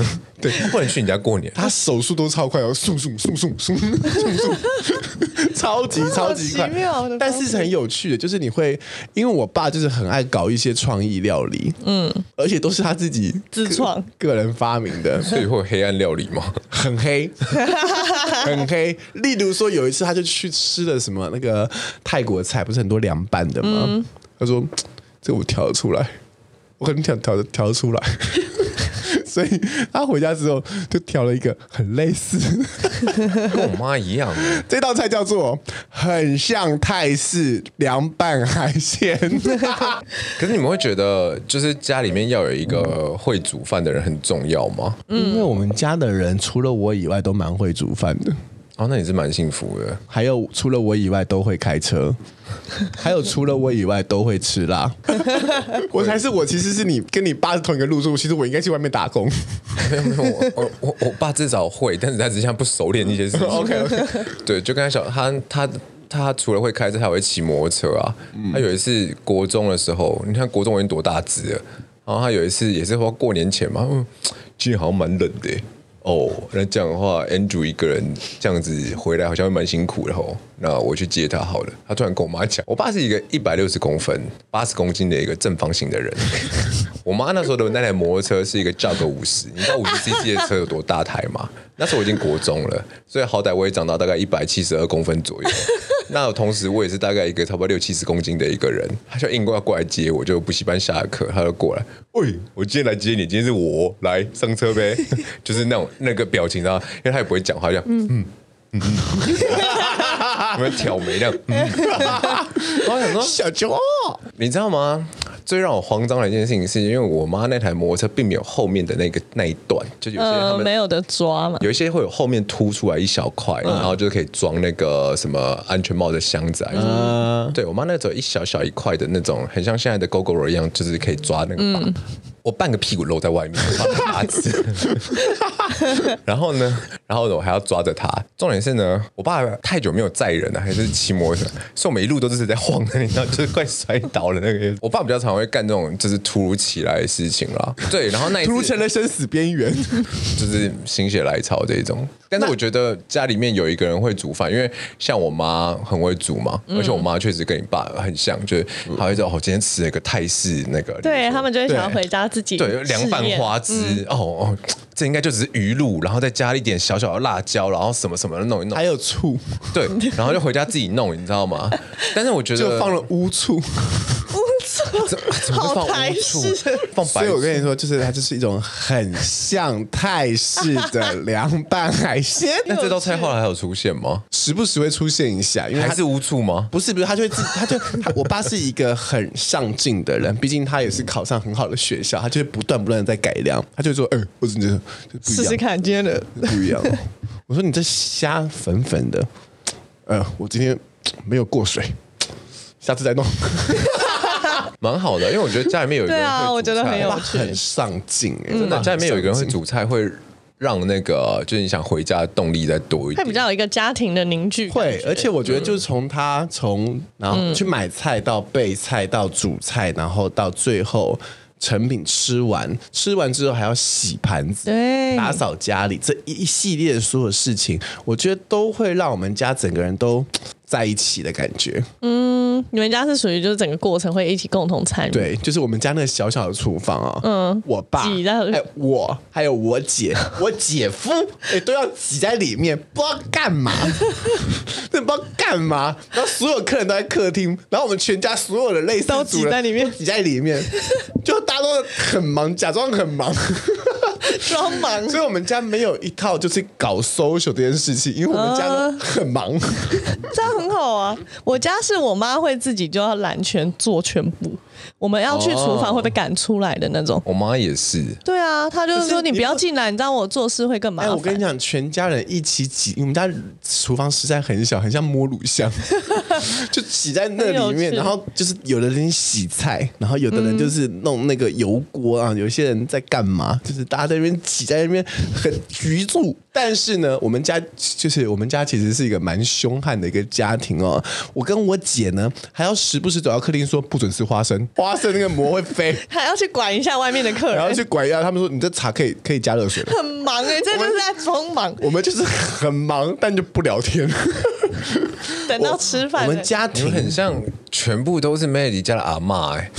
对，不能去你家过年。他手速都超快哦，速速速速速速速，超级超级快。但是是很有趣的，就是你会，因为我爸就是很爱搞一些创意料理，嗯，而且都是他自己自创、个人发明的，所以会有黑暗料理吗？很黑，很黑。例如说，有一次他就去吃了什么那个泰国菜，不是很多凉拌的吗？嗯、他说：“这个我挑得出来，我很想调调出来。”所以他回家之后就调了一个很类似，跟我妈一样。这道菜叫做很像泰式凉拌海鲜。可是你们会觉得，就是家里面要有一个会煮饭的人很重要吗？嗯，因为我们家的人除了我以外都蛮会煮饭的。哦，那你是蛮幸福的。还有除了我以外都会开车，还有除了我以外都会吃辣。我才是我，其实是你跟你爸是同一个路数，其实我应该去外面打工。没有没有，我我我我爸至少会，但是他只是现在不熟练一些事情。OK OK，对，就跟他小他他他除了会开车，还会骑摩托车啊。嗯、他有一次国中的时候，你看国中我已经多大只了，然后他有一次也是说过年前嘛，嗯，今天好像蛮冷的。哦那这样的话，Andrew 一个人这样子回来好像会蛮辛苦的吼。那我去接他好了。他突然跟我妈讲，我爸是一个一百六十公分、八十公斤的一个正方形的人。我妈那时候的那台摩托车是一个 Jog 五十，你知道五十 CC 的车有多大台吗？那时候我已经国中了，所以好歹我也长到大概一百七十二公分左右。那同时我也是大概一个差不多六七十公斤的一个人，他就硬过要过来接我，就补习班下课，他就过来，喂，我今天来接你，今天是我来上车呗，就是那种那个表情，啊因为他也不会讲话，这样，嗯嗯嗯，我们挑眉这样，嗯，我想说小舅，你知道吗？最让我慌张的一件事情，是因为我妈那台摩托车并没有后面的那个那一段，就有些他们、呃、没有的抓嘛，有一些会有后面凸出来一小块，嗯、然后就可以装那个什么安全帽的箱子啊。嗯，对我妈那种一小小一块的那种，很像现在的 Gogoro 一样，就是可以抓那个把。嗯我半个屁股露在外面，怕打字。然后呢，然后呢，我还要抓着他。重点是呢，我爸太久没有载人了，还是骑摩托车，所以我每一路都是在晃的，你知道，就是快摔倒了那个。我爸比较常会干这种就是突如其来的事情啦。对，然后那突如其来生死边缘，就是心血来潮这种。但是我觉得家里面有一个人会煮饭，因为像我妈很会煮嘛，而且我妈确实跟你爸很像，就是她会说：“哦，今天吃了一个泰式那个。”对他们就会想要回家。自己对凉拌花枝、嗯、哦哦，这应该就只是鱼露，然后再加一点小小的辣椒，然后什么什么的弄一弄，还有醋，对，然后就回家自己弄，你知道吗？但是我觉得就放了乌醋，乌醋好台式，放白。所以我跟你说，就是它就是一种很像泰式的 凉拌海鲜。那这道菜后来还有出现吗？时不时会出现一下，因为还是无醋吗？不是不是，他就会自他就他我爸是一个很上进的人，毕竟他也是考上很好的学校，他就会不断不断的在改良，他就说，嗯、欸，我真的试试看今天的不一样。我说你这虾粉粉的，呃，我今天没有过水，下次再弄。蛮好的，因为我觉得家里面有一个人对啊，我觉得很有趣，很上进哎，真的，家里面有一个人会煮菜，会让那个就是你想回家的动力再多一点，会比较有一个家庭的凝聚。会，而且我觉得就是从他从然后去买菜到备菜到煮菜，然后到最后成品吃完，吃完之后还要洗盘子、对，打扫家里这一系列的所有事情，我觉得都会让我们家整个人都。在一起的感觉，嗯，你们家是属于就是整个过程会一起共同参与，对，就是我们家那个小小的厨房啊，嗯，我爸，挤在，哎，我还有我姐，我姐夫，哎，都要挤在里面，不知道干嘛，那不知道干嘛，然后所有客人都在客厅，然后我们全家所有的类似都挤在里面，挤在里面，就大家都很忙，假装很忙。装忙，所以我们家没有一套就是搞 social 这件事情，因为我们家很忙，呃、这样很好啊。我家是我妈会自己就要揽全做全部。我们要去厨房会被赶出来的那种。我妈也是。对啊，她就是说你不要进来，你知道我做事会更麻烦。我跟你讲，全家人一起挤，我们家厨房实在很小，很像摸乳箱，就挤在那里面。然后就是有的人洗菜，然后有的人就是弄那个油锅啊，有些人在干嘛？就是大家在那边挤在那边很局促。但是呢，我们家就是我们家其实是一个蛮凶悍的一个家庭哦。我跟我姐呢，还要时不时走到客厅说不准吃花生。花生那个膜会飞，还要去管一下外面的客人，然后去管一下。他们说：“你这茶可以可以加热水。”很忙哎、欸，这就是在匆忙。我们就是很忙，但就不聊天。等到吃饭，我们家庭很像全部都是 Melody 家的阿嬷哎、欸。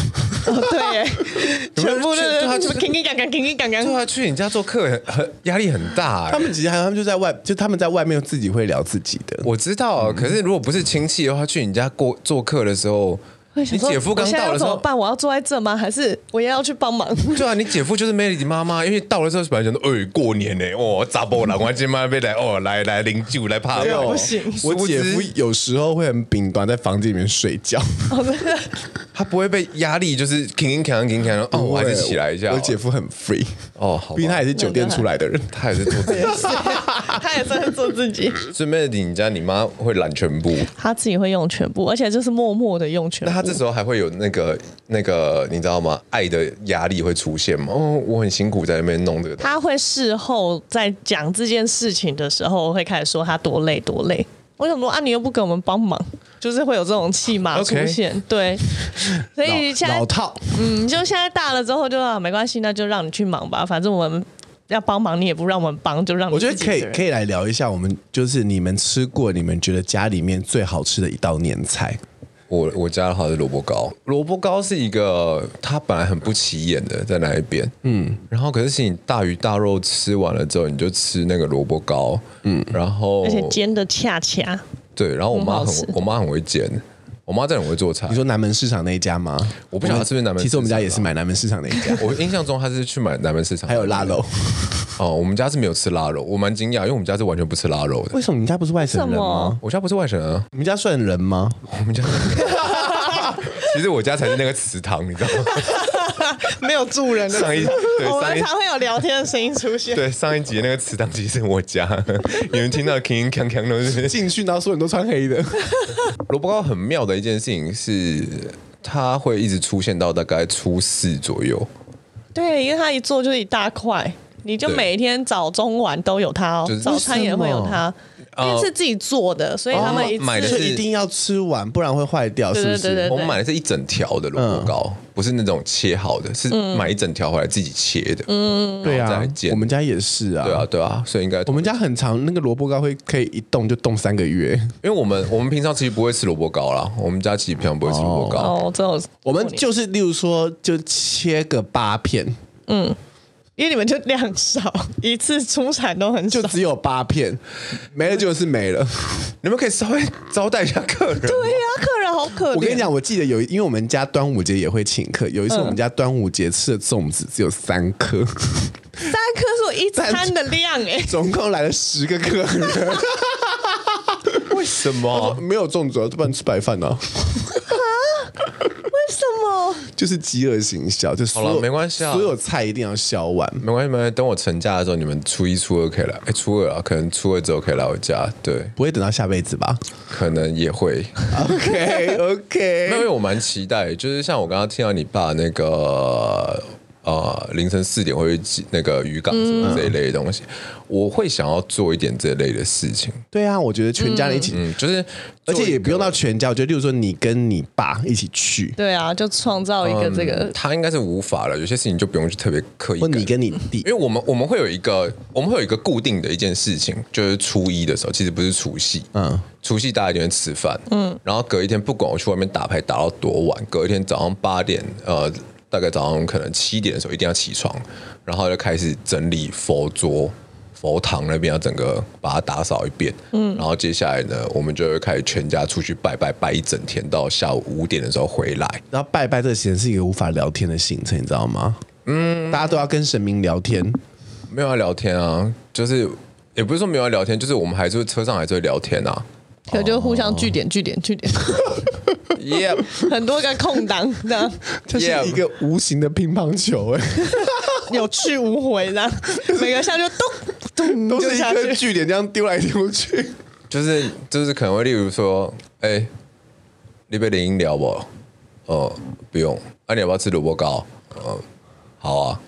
哦，对哎，全部都是他就是叮叮当当，叮叮当当。就他去你家做客很很压力很大、欸。他们其实还他们就在外，就他们在外面自己会聊自己的。我知道，可是如果不是亲戚的话，去你家过做客的时候。你姐夫刚到的时候，怎么办？我要坐在这吗？还是我也要去帮忙？对啊，你姐夫就是 Melody 妈妈，因为到了之后本来想说，哎，过年呢，哦，咋不啦？我今妈被来哦，来来领酒来怕我 不行。我姐夫有时候会很饼短，在房间里面睡觉。他不会被压力，就是叮叮锵叮锵哦，我还是起来一下。我姐夫很 free 哦，好，毕竟他也是酒店出来的人，他也是做自己，他也算是做自己。所以 Melody，你家你妈会揽全部，他自己会用全部，而且就是默默的用全部。这时候还会有那。那个那个，你知道吗？爱的压力会出现吗？哦，我很辛苦在那边弄这个。他会事后在讲这件事情的时候，会开始说他多累多累。我想说啊，你又不给我们帮忙，就是会有这种气码出现。Okay. 对，所以现在老套，嗯，就现在大了之后就没关系，那就让你去忙吧。反正我们要帮忙，你也不让我们帮，就让你。我觉得可以可以来聊一下，我们就是你们吃过，你们觉得家里面最好吃的一道年菜。我我家的话是萝卜糕，萝卜糕是一个它本来很不起眼的，在那一边，嗯，然后可是是你大鱼大肉吃完了之后，你就吃那个萝卜糕，嗯，然后而且煎的恰恰，对，然后我妈很我妈很会煎。我妈真的很会做菜。你说南门市场那一家吗？我不晓得是不是南门。其实我们家也是买南门市场那一家。我印象中她是去买南门市场。还有腊肉。哦，我们家是没有吃腊肉，我蛮惊讶，因为我们家是完全不吃腊肉的。为什么你家不是外省人吗？我家不是外省人啊。你们家算人吗？我们家。其实我家才是那个祠堂，你知道吗？没有住人的。上一对，我们常会有聊天的声音出现。对，上一集那个祠堂其实是我家，你们听到铿锵锵都是进去，然后所有人都穿黑的。萝卜糕很妙的一件事情是，它会一直出现到大概初四左右。对，因为它一做就是一大块，你就每一天早中晚都有它哦，早餐也会有它。因为是自己做的，所以他们买的是一定要吃完，不然会坏掉，是不是？我们买的是一整条的萝卜糕，不是那种切好的，是买一整条回来自己切的。嗯，对啊，我们家也是啊。对啊，对啊，所以应该我们家很长，那个萝卜糕会可以一冻就冻三个月。因为我们我们平常其实不会吃萝卜糕啦，我们家其实平常不会吃萝卜糕。哦，这种我们就是例如说，就切个八片，嗯。因为你们就量少，一次出产都很少，就只有八片，没了就是没了。你们可以稍微招待一下客人。对呀、啊，客人好可怜。我跟你讲，我记得有，因为我们家端午节也会请客。有一次我们家端午节吃的粽子只有三颗，三颗是我一餐的量哎，总共来了十个客人。为什么 没有粽子啊？不然吃白饭呢？为什么？就是饥饿行销，就好了，没关系啊，所有菜一定要销完。没关系，没关系。等我成家的时候，你们初一、初二可以来。哎，初二啊，可能初二之后可以来我家。对，不会等到下辈子吧？可能也会。OK OK，因为我蛮期待，就是像我刚刚听到你爸那个。呃，凌晨四点会去那个渔港什么这一类的东西，嗯、我会想要做一点这类的事情。对啊，我觉得全家人一起，嗯，就是，而且也不用到全家，我觉得，例如说你跟你爸一起去，对啊，就创造一个这个、嗯，他应该是无法了。有些事情就不用去特别刻意。或你跟你弟，因为我们我们会有一个，我们会有一个固定的一件事情，就是初一的时候，其实不是除夕，嗯，除夕大家一定会吃饭，嗯，然后隔一天，不管我去外面打牌打到多晚，隔一天早上八点，呃。大概早上可能七点的时候一定要起床，然后就开始整理佛桌、佛堂那边要整个把它打扫一遍。嗯，然后接下来呢，我们就会开始全家出去拜拜，拜一整天，到下午五点的时候回来。然后拜拜这个行程是一个无法聊天的行程，你知道吗？嗯，大家都要跟神明聊天，没有要聊天啊，就是也不是说没有要聊天，就是我们还是会车上还是会聊天啊，可就互相据点据点据点。耶，很多个空档，这 样这是一个无形的乒乓球，哎，有去无回，的。每个下就咚咚，都是一个据点，这样丢来丢去，就是就是可能会例如说，哎，你被林英聊不？哦，不用，那你要不要吃萝卜糕？嗯，好啊，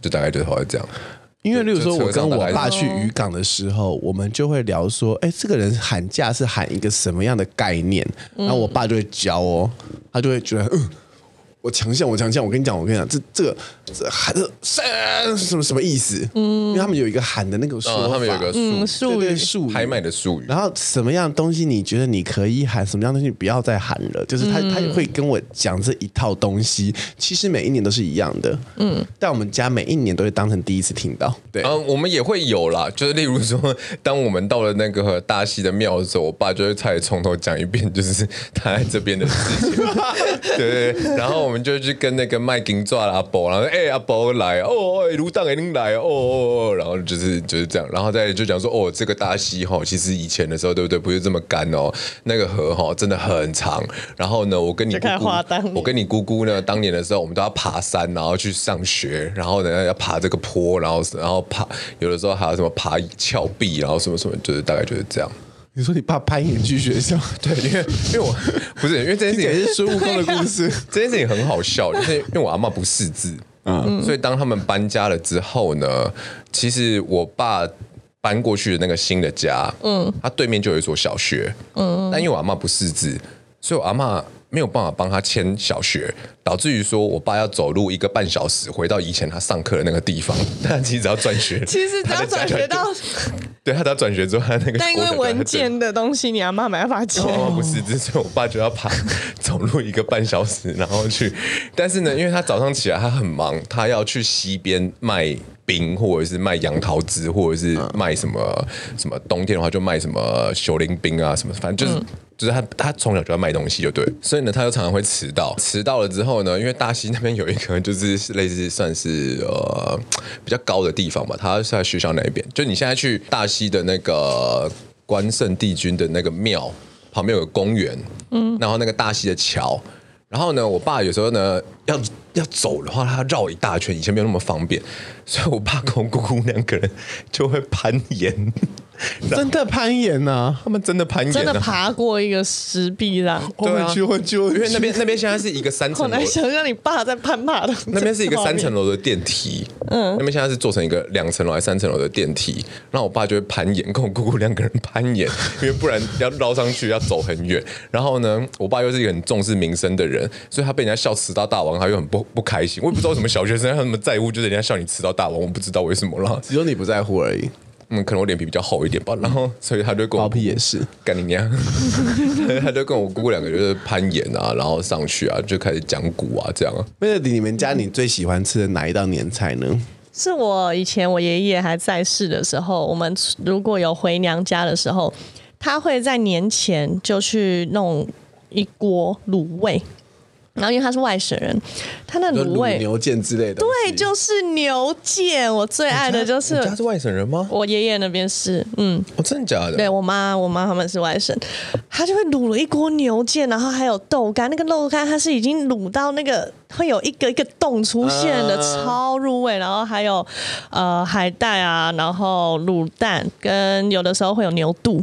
就大概就是会这样。因为，例如说，我跟我爸去渔港的时候，我们就会聊说，哎，这个人喊价是喊一个什么样的概念？然后我爸就会教哦，他就会觉得，嗯。我强项，我强项，我跟你讲，我跟你讲，这这个这喊的什什么什么意思？嗯，因为他们有一个喊的那个说法，他们有一个术术语，术语拍卖的术语。然后什么样的东西你觉得你可以喊，什么样的东西你不要再喊了？就是他他会跟我讲这一套东西，其实每一年都是一样的。嗯，但我们家每一年都会当成第一次听到。对，嗯，我们也会有啦，就是例如说，当我们到了那个大溪的庙的时候，我爸就会再从头讲一遍，就是他在这边的事情。对对，然后。我们就去跟那个卖金爪的阿伯，然后哎、欸、阿伯来哦，哎卢当也能来哦，哦，然后就是就是这样，然后再就讲说哦，这个大溪哈，其实以前的时候对不对？不是这么干哦，那个河哈真的很长。然后呢，我跟你姑姑，我跟你姑姑呢，当年的时候我们都要爬山，然后去上学，然后呢要爬这个坡，然后然后爬有的时候还有什么爬峭壁，然后什么什么，就是大概就是这样。你说你爸攀岩去学校？对，因为因为我不是因为这件事情是孙悟空的故事，这件事情很好笑，就是因为我阿妈不识字，嗯，所以当他们搬家了之后呢，其实我爸搬过去的那个新的家，嗯，他对面就有一所小学，嗯，但因为我阿妈不识字，所以我阿嬷。没有办法帮他迁小学，导致于说我爸要走路一个半小时回到以前他上课的那个地方。但其实只要转学，其实只要转学到，对他只要转学之后，他那个但因为文件的东西，你阿妈没办法签。哦，不是，所以我爸就要爬走路一个半小时，然后去。但是呢，因为他早上起来他很忙，他要去溪边卖冰，或者是卖杨桃汁，或者是卖什么什么。冬天的话就卖什么雪林冰啊，什么反正就是。嗯就是他，他从小就要卖东西，就对，所以呢，他就常常会迟到。迟到了之后呢，因为大溪那边有一个就是类似算是呃比较高的地方吧，他是在学校那边。就你现在去大溪的那个关圣帝君的那个庙旁边有个公园，嗯，然后那个大溪的桥，然后呢，我爸有时候呢要要走的话，他绕一大圈，以前没有那么方便，所以我爸跟我姑姑两个人就会攀岩。真的攀岩呐、啊，他们真的攀岩、啊，真的爬过一个石壁啦。对啊，因为那边那边现在是一个三层楼。我来想让你爸在攀爬的。那边是一个三层楼的电梯，嗯，那边现在是做成一个两层楼还是三层楼的电梯，然后我爸就会攀岩，跟我姑姑两个人攀岩，因为不然要绕上去要走很远。然后呢，我爸又是一个很重视名声的人，所以他被人家笑迟到大王，他又很不不开心。我也不知道为什么小学生他那么在乎，就是人家笑你吃到大王，我不知道为什么了。只有你不在乎而已。嗯，可能我脸皮比较厚一点吧，然后所以他就跟我包皮也是干你娘，他就跟我姑姑两个就是攀岩啊，然后上去啊，就开始讲古啊这样啊。那你们家你最喜欢吃的哪一道年菜呢？是我以前我爷爷还在世的时候，我们如果有回娘家的时候，他会在年前就去弄一锅卤味。然后因为他是外省人，他那卤味牛腱之类的，对，就是牛腱。我最爱的就是他是外省人吗？我爷爷那边是，嗯，我、哦、真的假的？对我妈，我妈他们是外省，他就会卤了一锅牛腱，然后还有豆干，那个豆干它是已经卤到那个会有一个一个洞出现的，啊、超入味。然后还有呃海带啊，然后卤蛋，跟有的时候会有牛肚。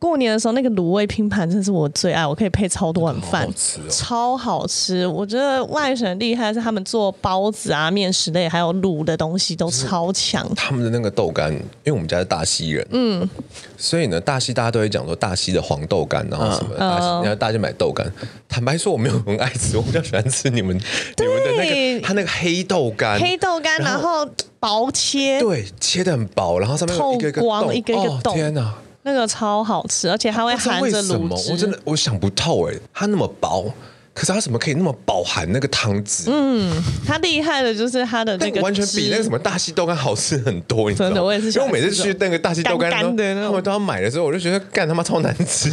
过年的时候，那个卤味拼盘真是我最爱，我可以配超多碗饭，好吃哦、超好吃。我觉得外省厉害是他们做包子啊、面食类，还有卤的东西都超强。他们的那个豆干，因为我们家是大溪人，嗯，所以呢，大溪大家都会讲说大溪的黄豆干，然后什么、嗯、大溪，然后大家买豆干。坦白说，我没有很爱吃，我比较喜欢吃你们 你们的那个，他那个黑豆干，黑豆干，然后，然后薄切，对，切的很薄，然后上面有一个一个洞，一个一个洞，哦、天哪！那个超好吃，而且它会含着卤汁。为什么？我真的我想不透哎，它那么薄，可是它怎么可以那么饱含那个汤汁？嗯，它厉害的就是它的那个完全比那个什么大溪豆干好吃很多。你知道吗？真的，我也是。因为我每次去那个大溪豆干干的那种，他们都要买的时候，我就觉得干他妈超难吃。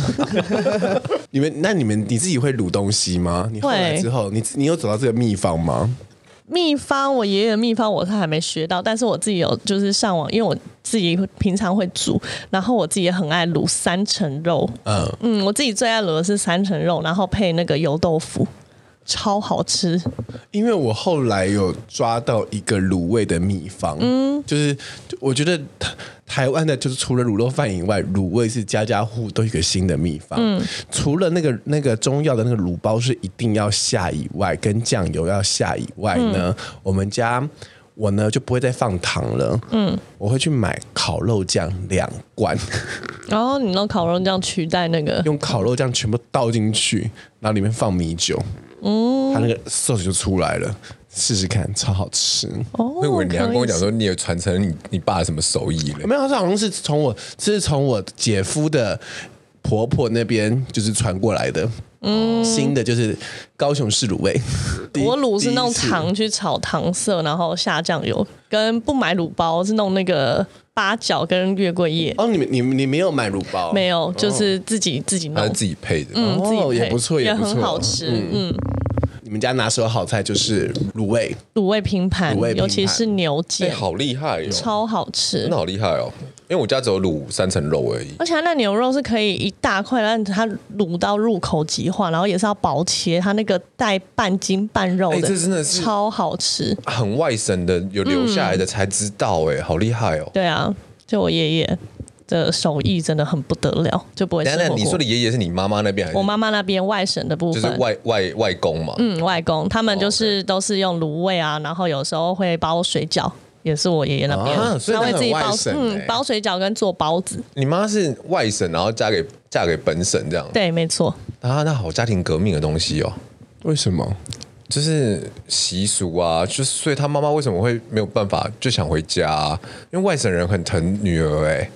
你们那你们你自己会卤东西吗？你后来之后，你你有找到这个秘方吗？秘方，我爷爷的秘方我是还没学到，但是我自己有就是上网，因为我自己平常会煮，然后我自己也很爱卤三层肉。嗯嗯，我自己最爱卤的是三层肉，然后配那个油豆腐。超好吃，因为我后来有抓到一个卤味的秘方，嗯，就是我觉得台湾的，就是除了卤肉饭以外，卤味是家家户户都有一个新的秘方，嗯，除了那个那个中药的那个卤包是一定要下以外，跟酱油要下以外呢，嗯，我们家我呢就不会再放糖了，嗯，我会去买烤肉酱两罐，然后你用烤肉酱取代那个，用烤肉酱全部倒进去，然后里面放米酒。嗯，它那个 sauce 就出来了，试试看，超好吃。哦，那我你还跟我讲说，你也传承你你爸什么手艺了？没有，这好像是从我，这是从我姐夫的婆婆那边就是传过来的。嗯，新的就是高雄市卤味。我卤是弄糖去炒糖色，然后下酱油，跟不买卤包是弄那个。八角跟月桂叶。哦，你们你们你没有买乳包？没有，就是自己自己弄，自己配的，嗯，自己配也不错，也很好吃，嗯。你们家拿手好菜就是卤味，卤味拼盘，尤其是牛腱，好厉害哟，超好吃，真的好厉害哦。因为我家只有卤三层肉而已，而且它那牛肉是可以一大块，让它卤到入口即化，然后也是要薄切，它那个带半筋半肉的，这真的是超好吃，很外省的有留下来的才知道，哎，好厉害哦。对啊。就我爷爷的手艺真的很不得了，就不会。等等，你说的爷爷是你妈妈那边还是？我妈妈那边外省的部分，就是外外外公嘛。嗯，外公他们就是都是用卤味啊，然后有时候会包水饺，也是我爷爷那边，啊、所以他会自己包，欸、嗯，包水饺跟做包子。你妈是外省，然后嫁给嫁给本省这样？对，没错。啊，那好家庭革命的东西哦。为什么？就是习俗啊，就是所以他妈妈为什么会没有办法就想回家啊？因为外省人很疼女儿哎、欸。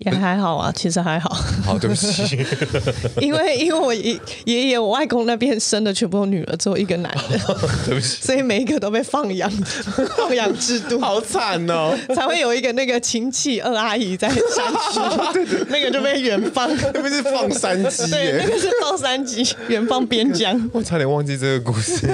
也还好啊，其实还好。好，对不起。因为因为我爷爷爷我外公那边生的全部都女儿，只有一个男的。对不起。所以每一个都被放养，放养制度。好惨哦！才会有一个那个亲戚二阿姨在山区，对对，那个就被远方，那不是放山鸡？对，那个是放山鸡，远方边疆。我差点忘记这个故事。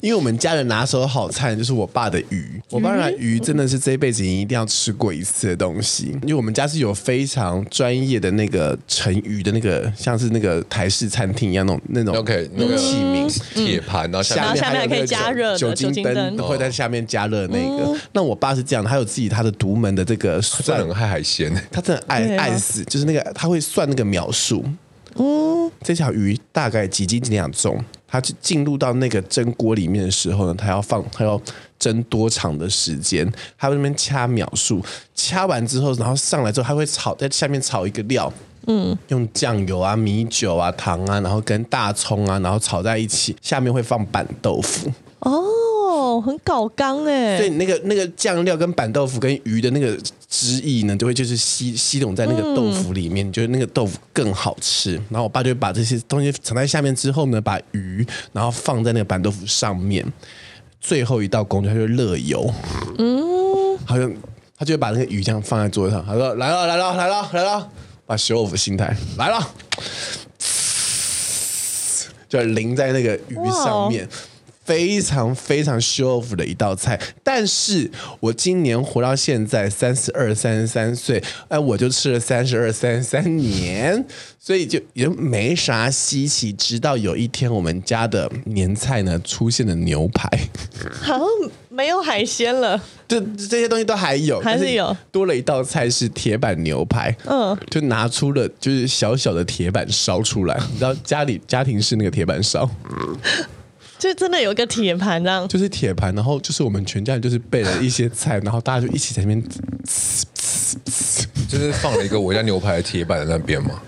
因为我们家的拿手好菜就是我爸的鱼，我爸的鱼真的是这辈子一定要吃过一次的东西，因为我们家是有非。非常专业的那个盛鱼的那个，像是那个台式餐厅一样那种那种 OK 那个器皿。铁盘，然后下面还可以加热酒精灯，会在下面加热那个。那我爸是这样，他有自己他的独门的这个算很爱海鲜，他真的爱爱死，就是那个他会算那个秒数。嗯，这条鱼大概几斤几两重？它进入到那个蒸锅里面的时候呢，它要放，它要蒸多长的时间？他在那边掐秒数，掐完之后，然后上来之后，他会炒在下面炒一个料，嗯，用酱油啊、米酒啊、糖啊，然后跟大葱啊，然后炒在一起，下面会放板豆腐。哦，很搞刚哎！所以那个那个酱料跟板豆腐跟鱼的那个汁液呢，就会就是吸吸拢在那个豆腐里面，觉得、嗯、那个豆腐更好吃。然后我爸就会把这些东西藏在下面之后呢，把鱼然后放在那个板豆腐上面，最后一道工序他就热油，嗯，好像他就会把那个鱼这样放在桌子上，他说来了来了来了来了，把 show off 心态来了。就淋在那个鱼上面。非常非常 show off 的一道菜，但是我今年活到现在三十二、三十三岁，哎，我就吃了三十二、三十三年，所以就也没啥稀奇。直到有一天，我们家的年菜呢出现了牛排，好像没有海鲜了，这这些东西都还有，还是有是多了一道菜是铁板牛排，嗯，就拿出了就是小小的铁板烧出来，你知道家里家庭是那个铁板烧。就真的有一个铁盘这样，就是铁盘，然后就是我们全家人就是备了一些菜，然后大家就一起在那边，就是放了一个我家牛排的铁板在那边嘛。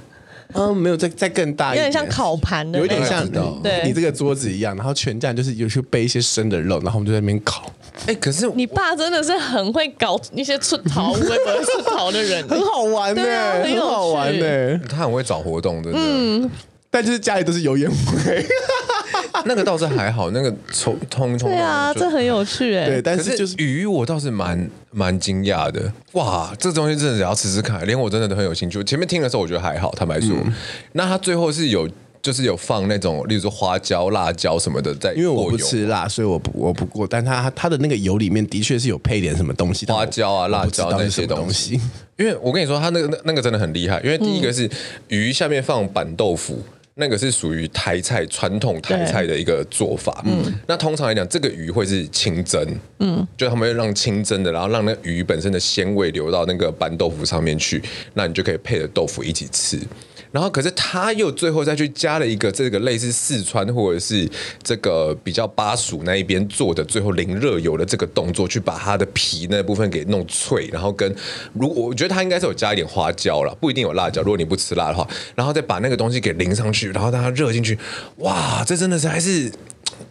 嗯，没有，再再更大一点，有点像烤盘的，有点像对。你这个桌子一样，然后全家人就是有去备一些生的肉，然后我们就在那边烤。哎，可是你爸真的是很会搞一些出逃、会不会出逃的人，很好玩呢，很好玩呢，他很会找活动，真的。嗯，但就是家里都是油烟味。那个倒是还好，那个通通通。对啊，这很有趣哎。对，但是就是鱼，我倒是蛮蛮惊讶的。哇，这东西真的也要吃吃看，连我真的都很有兴趣。前面听的时候我觉得还好，坦白说。嗯、那他最后是有，就是有放那种，例如说花椒、辣椒什么的在。因为我不吃辣，所以我不我不过。但它它的那个油里面的确是有配点什么东西，花椒啊、辣椒那些东西。因为我跟你说，它那个那那个真的很厉害。因为第一个是鱼下面放板豆腐。那个是属于台菜传统台菜的一个做法。嗯，那通常来讲，这个鱼会是清蒸。嗯，就他们会让清蒸的，然后让那鱼本身的鲜味流到那个板豆腐上面去，那你就可以配着豆腐一起吃。然后，可是他又最后再去加了一个这个类似四川或者是这个比较巴蜀那一边做的最后淋热油的这个动作，去把它的皮那部分给弄脆，然后跟如我觉得他应该是有加一点花椒了，不一定有辣椒。如果你不吃辣的话，然后再把那个东西给淋上去，然后让它热进去，哇，这真的是还是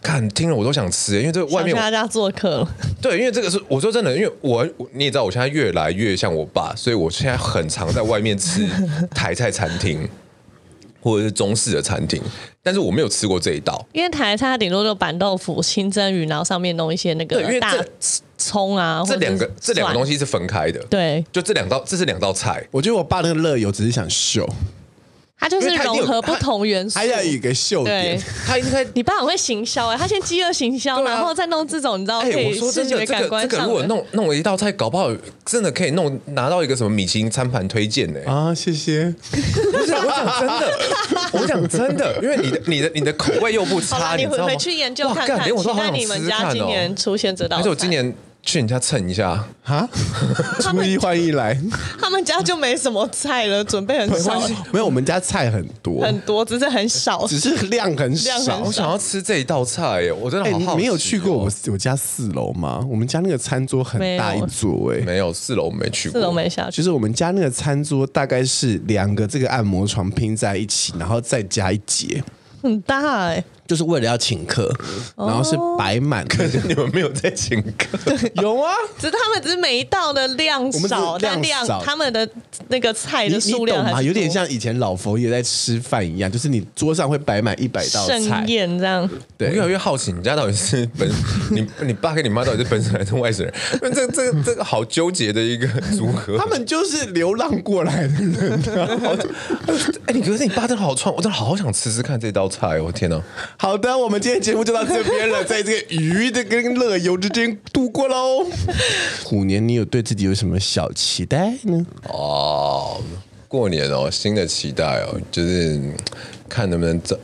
看听了我都想吃，因为这外面大家做客了 对，因为这个是我说真的，因为我你也知道，我现在越来越像我爸，所以我现在很常在外面吃 台菜餐厅或者是中式的餐厅，但是我没有吃过这一道，因为台菜它顶多就板豆腐、清蒸鱼，然后上面弄一些那个大葱啊，这两个这两个东西是分开的，对，就这两道，这是两道菜。我觉得我爸那个乐友只是想秀。它就是融合不同元素，还有一个秀点。他应该，你爸很会行销哎，他先饥饿行销，然后再弄这种，你知道可以视觉感官上。这个如果弄弄了一道菜，搞不好真的可以弄拿到一个什么米其林餐盘推荐呢？啊，谢谢。不是，我讲真的，我讲真的，因为你的你的你的口味又不差，你回去研究看看。期待你们家今年出现这道菜。而且我今年。去人家蹭一下哈，初一换一来，他们家就没什么菜了，准备很少。没有，我们家菜很多，很多，只是很少，只是量很少。我想要吃这一道菜耶，我真的好好。你没有去过我我家四楼吗？我们家那个餐桌很大一桌哎，没有四楼没去过，四楼没下去。就是我们家那个餐桌大概是两个这个按摩床拼在一起，然后再加一节，很大哎。就是为了要请客，然后是摆满。可是你们没有在请客，有啊，只是他们只是每一道的量少，但量他们的那个菜的数量还有点像以前老佛爷在吃饭一样，就是你桌上会摆满一百道菜，盛宴这样。对，越来越好奇，你家到底是本 你你爸跟你妈到底是本省人还是外省人？因为这个这个这个好纠结的一个组合。他们就是流浪过来的人。哎，你可是你爸真的好串，我真的好想吃吃看这道菜，我天哪！好的，我们今天节目就到这边了，在这个鱼的跟乐游之间度过喽。虎年你有对自己有什么小期待呢？哦，过年哦，新的期待哦，就是看能不能这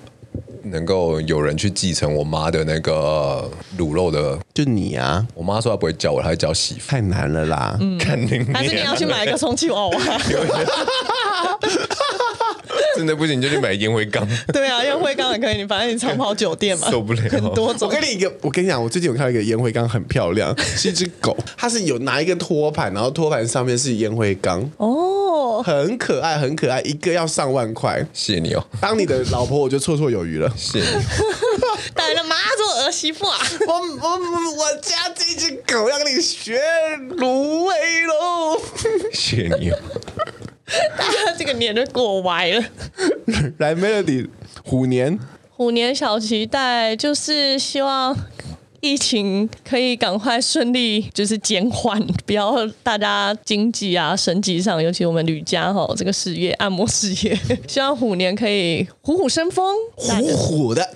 能够有人去继承我妈的那个卤肉的，就你啊！我妈说她不会教我，她会教媳妇，太难了啦。嗯，肯定还是你要去买一个充气娃娃。真的不行，你就去买烟灰缸。对啊，烟灰缸也可以，你反正你长跑酒店嘛，受不了。很多种。我跟你一个，我跟你讲，我最近有看到一个烟灰缸，很漂亮，是一只狗，它是有拿一个托盘，然后托盘上面是烟灰缸。哦，很可爱，很可爱，一个要上万块。谢谢你哦，当你的老婆我就绰绰有余了。谢谢你。带了妈做儿媳妇啊！我我我家这只狗要跟你学芦苇喽。谢谢你哦。大家这个年就过歪了。来，Melody，虎年，虎年小期待就是希望疫情可以赶快顺利，就是减缓，不要大家经济啊、升级上，尤其我们吕家哈这个事业按摩事业，希望虎年可以虎虎生风，虎虎的。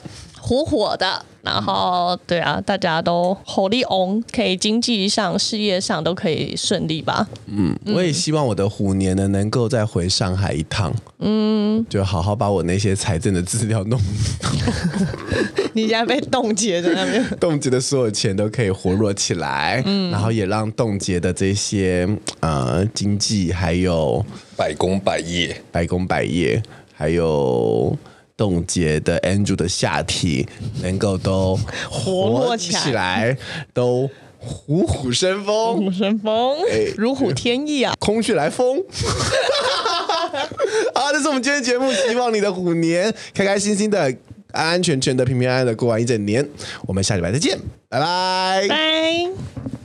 火火的。然后，对啊，大家都火力旺，可以经济上、事业上都可以顺利吧。嗯，我也希望我的虎年呢，能够再回上海一趟。嗯，就好好把我那些财政的资料弄。你现在被冻结在那边，冻结的所有钱都可以活络起来。嗯，然后也让冻结的这些呃经济还有百工百业、百工百业，还有。冻结的 Andrew 的下体能够都活起来，都虎虎生风，虎生风，哎，如虎添翼啊！空穴来风。好，这是我们今天节目，希望你的虎年开开心心的、安安全全的、平平安安的过完一整年。我们下礼拜再见，拜拜，拜。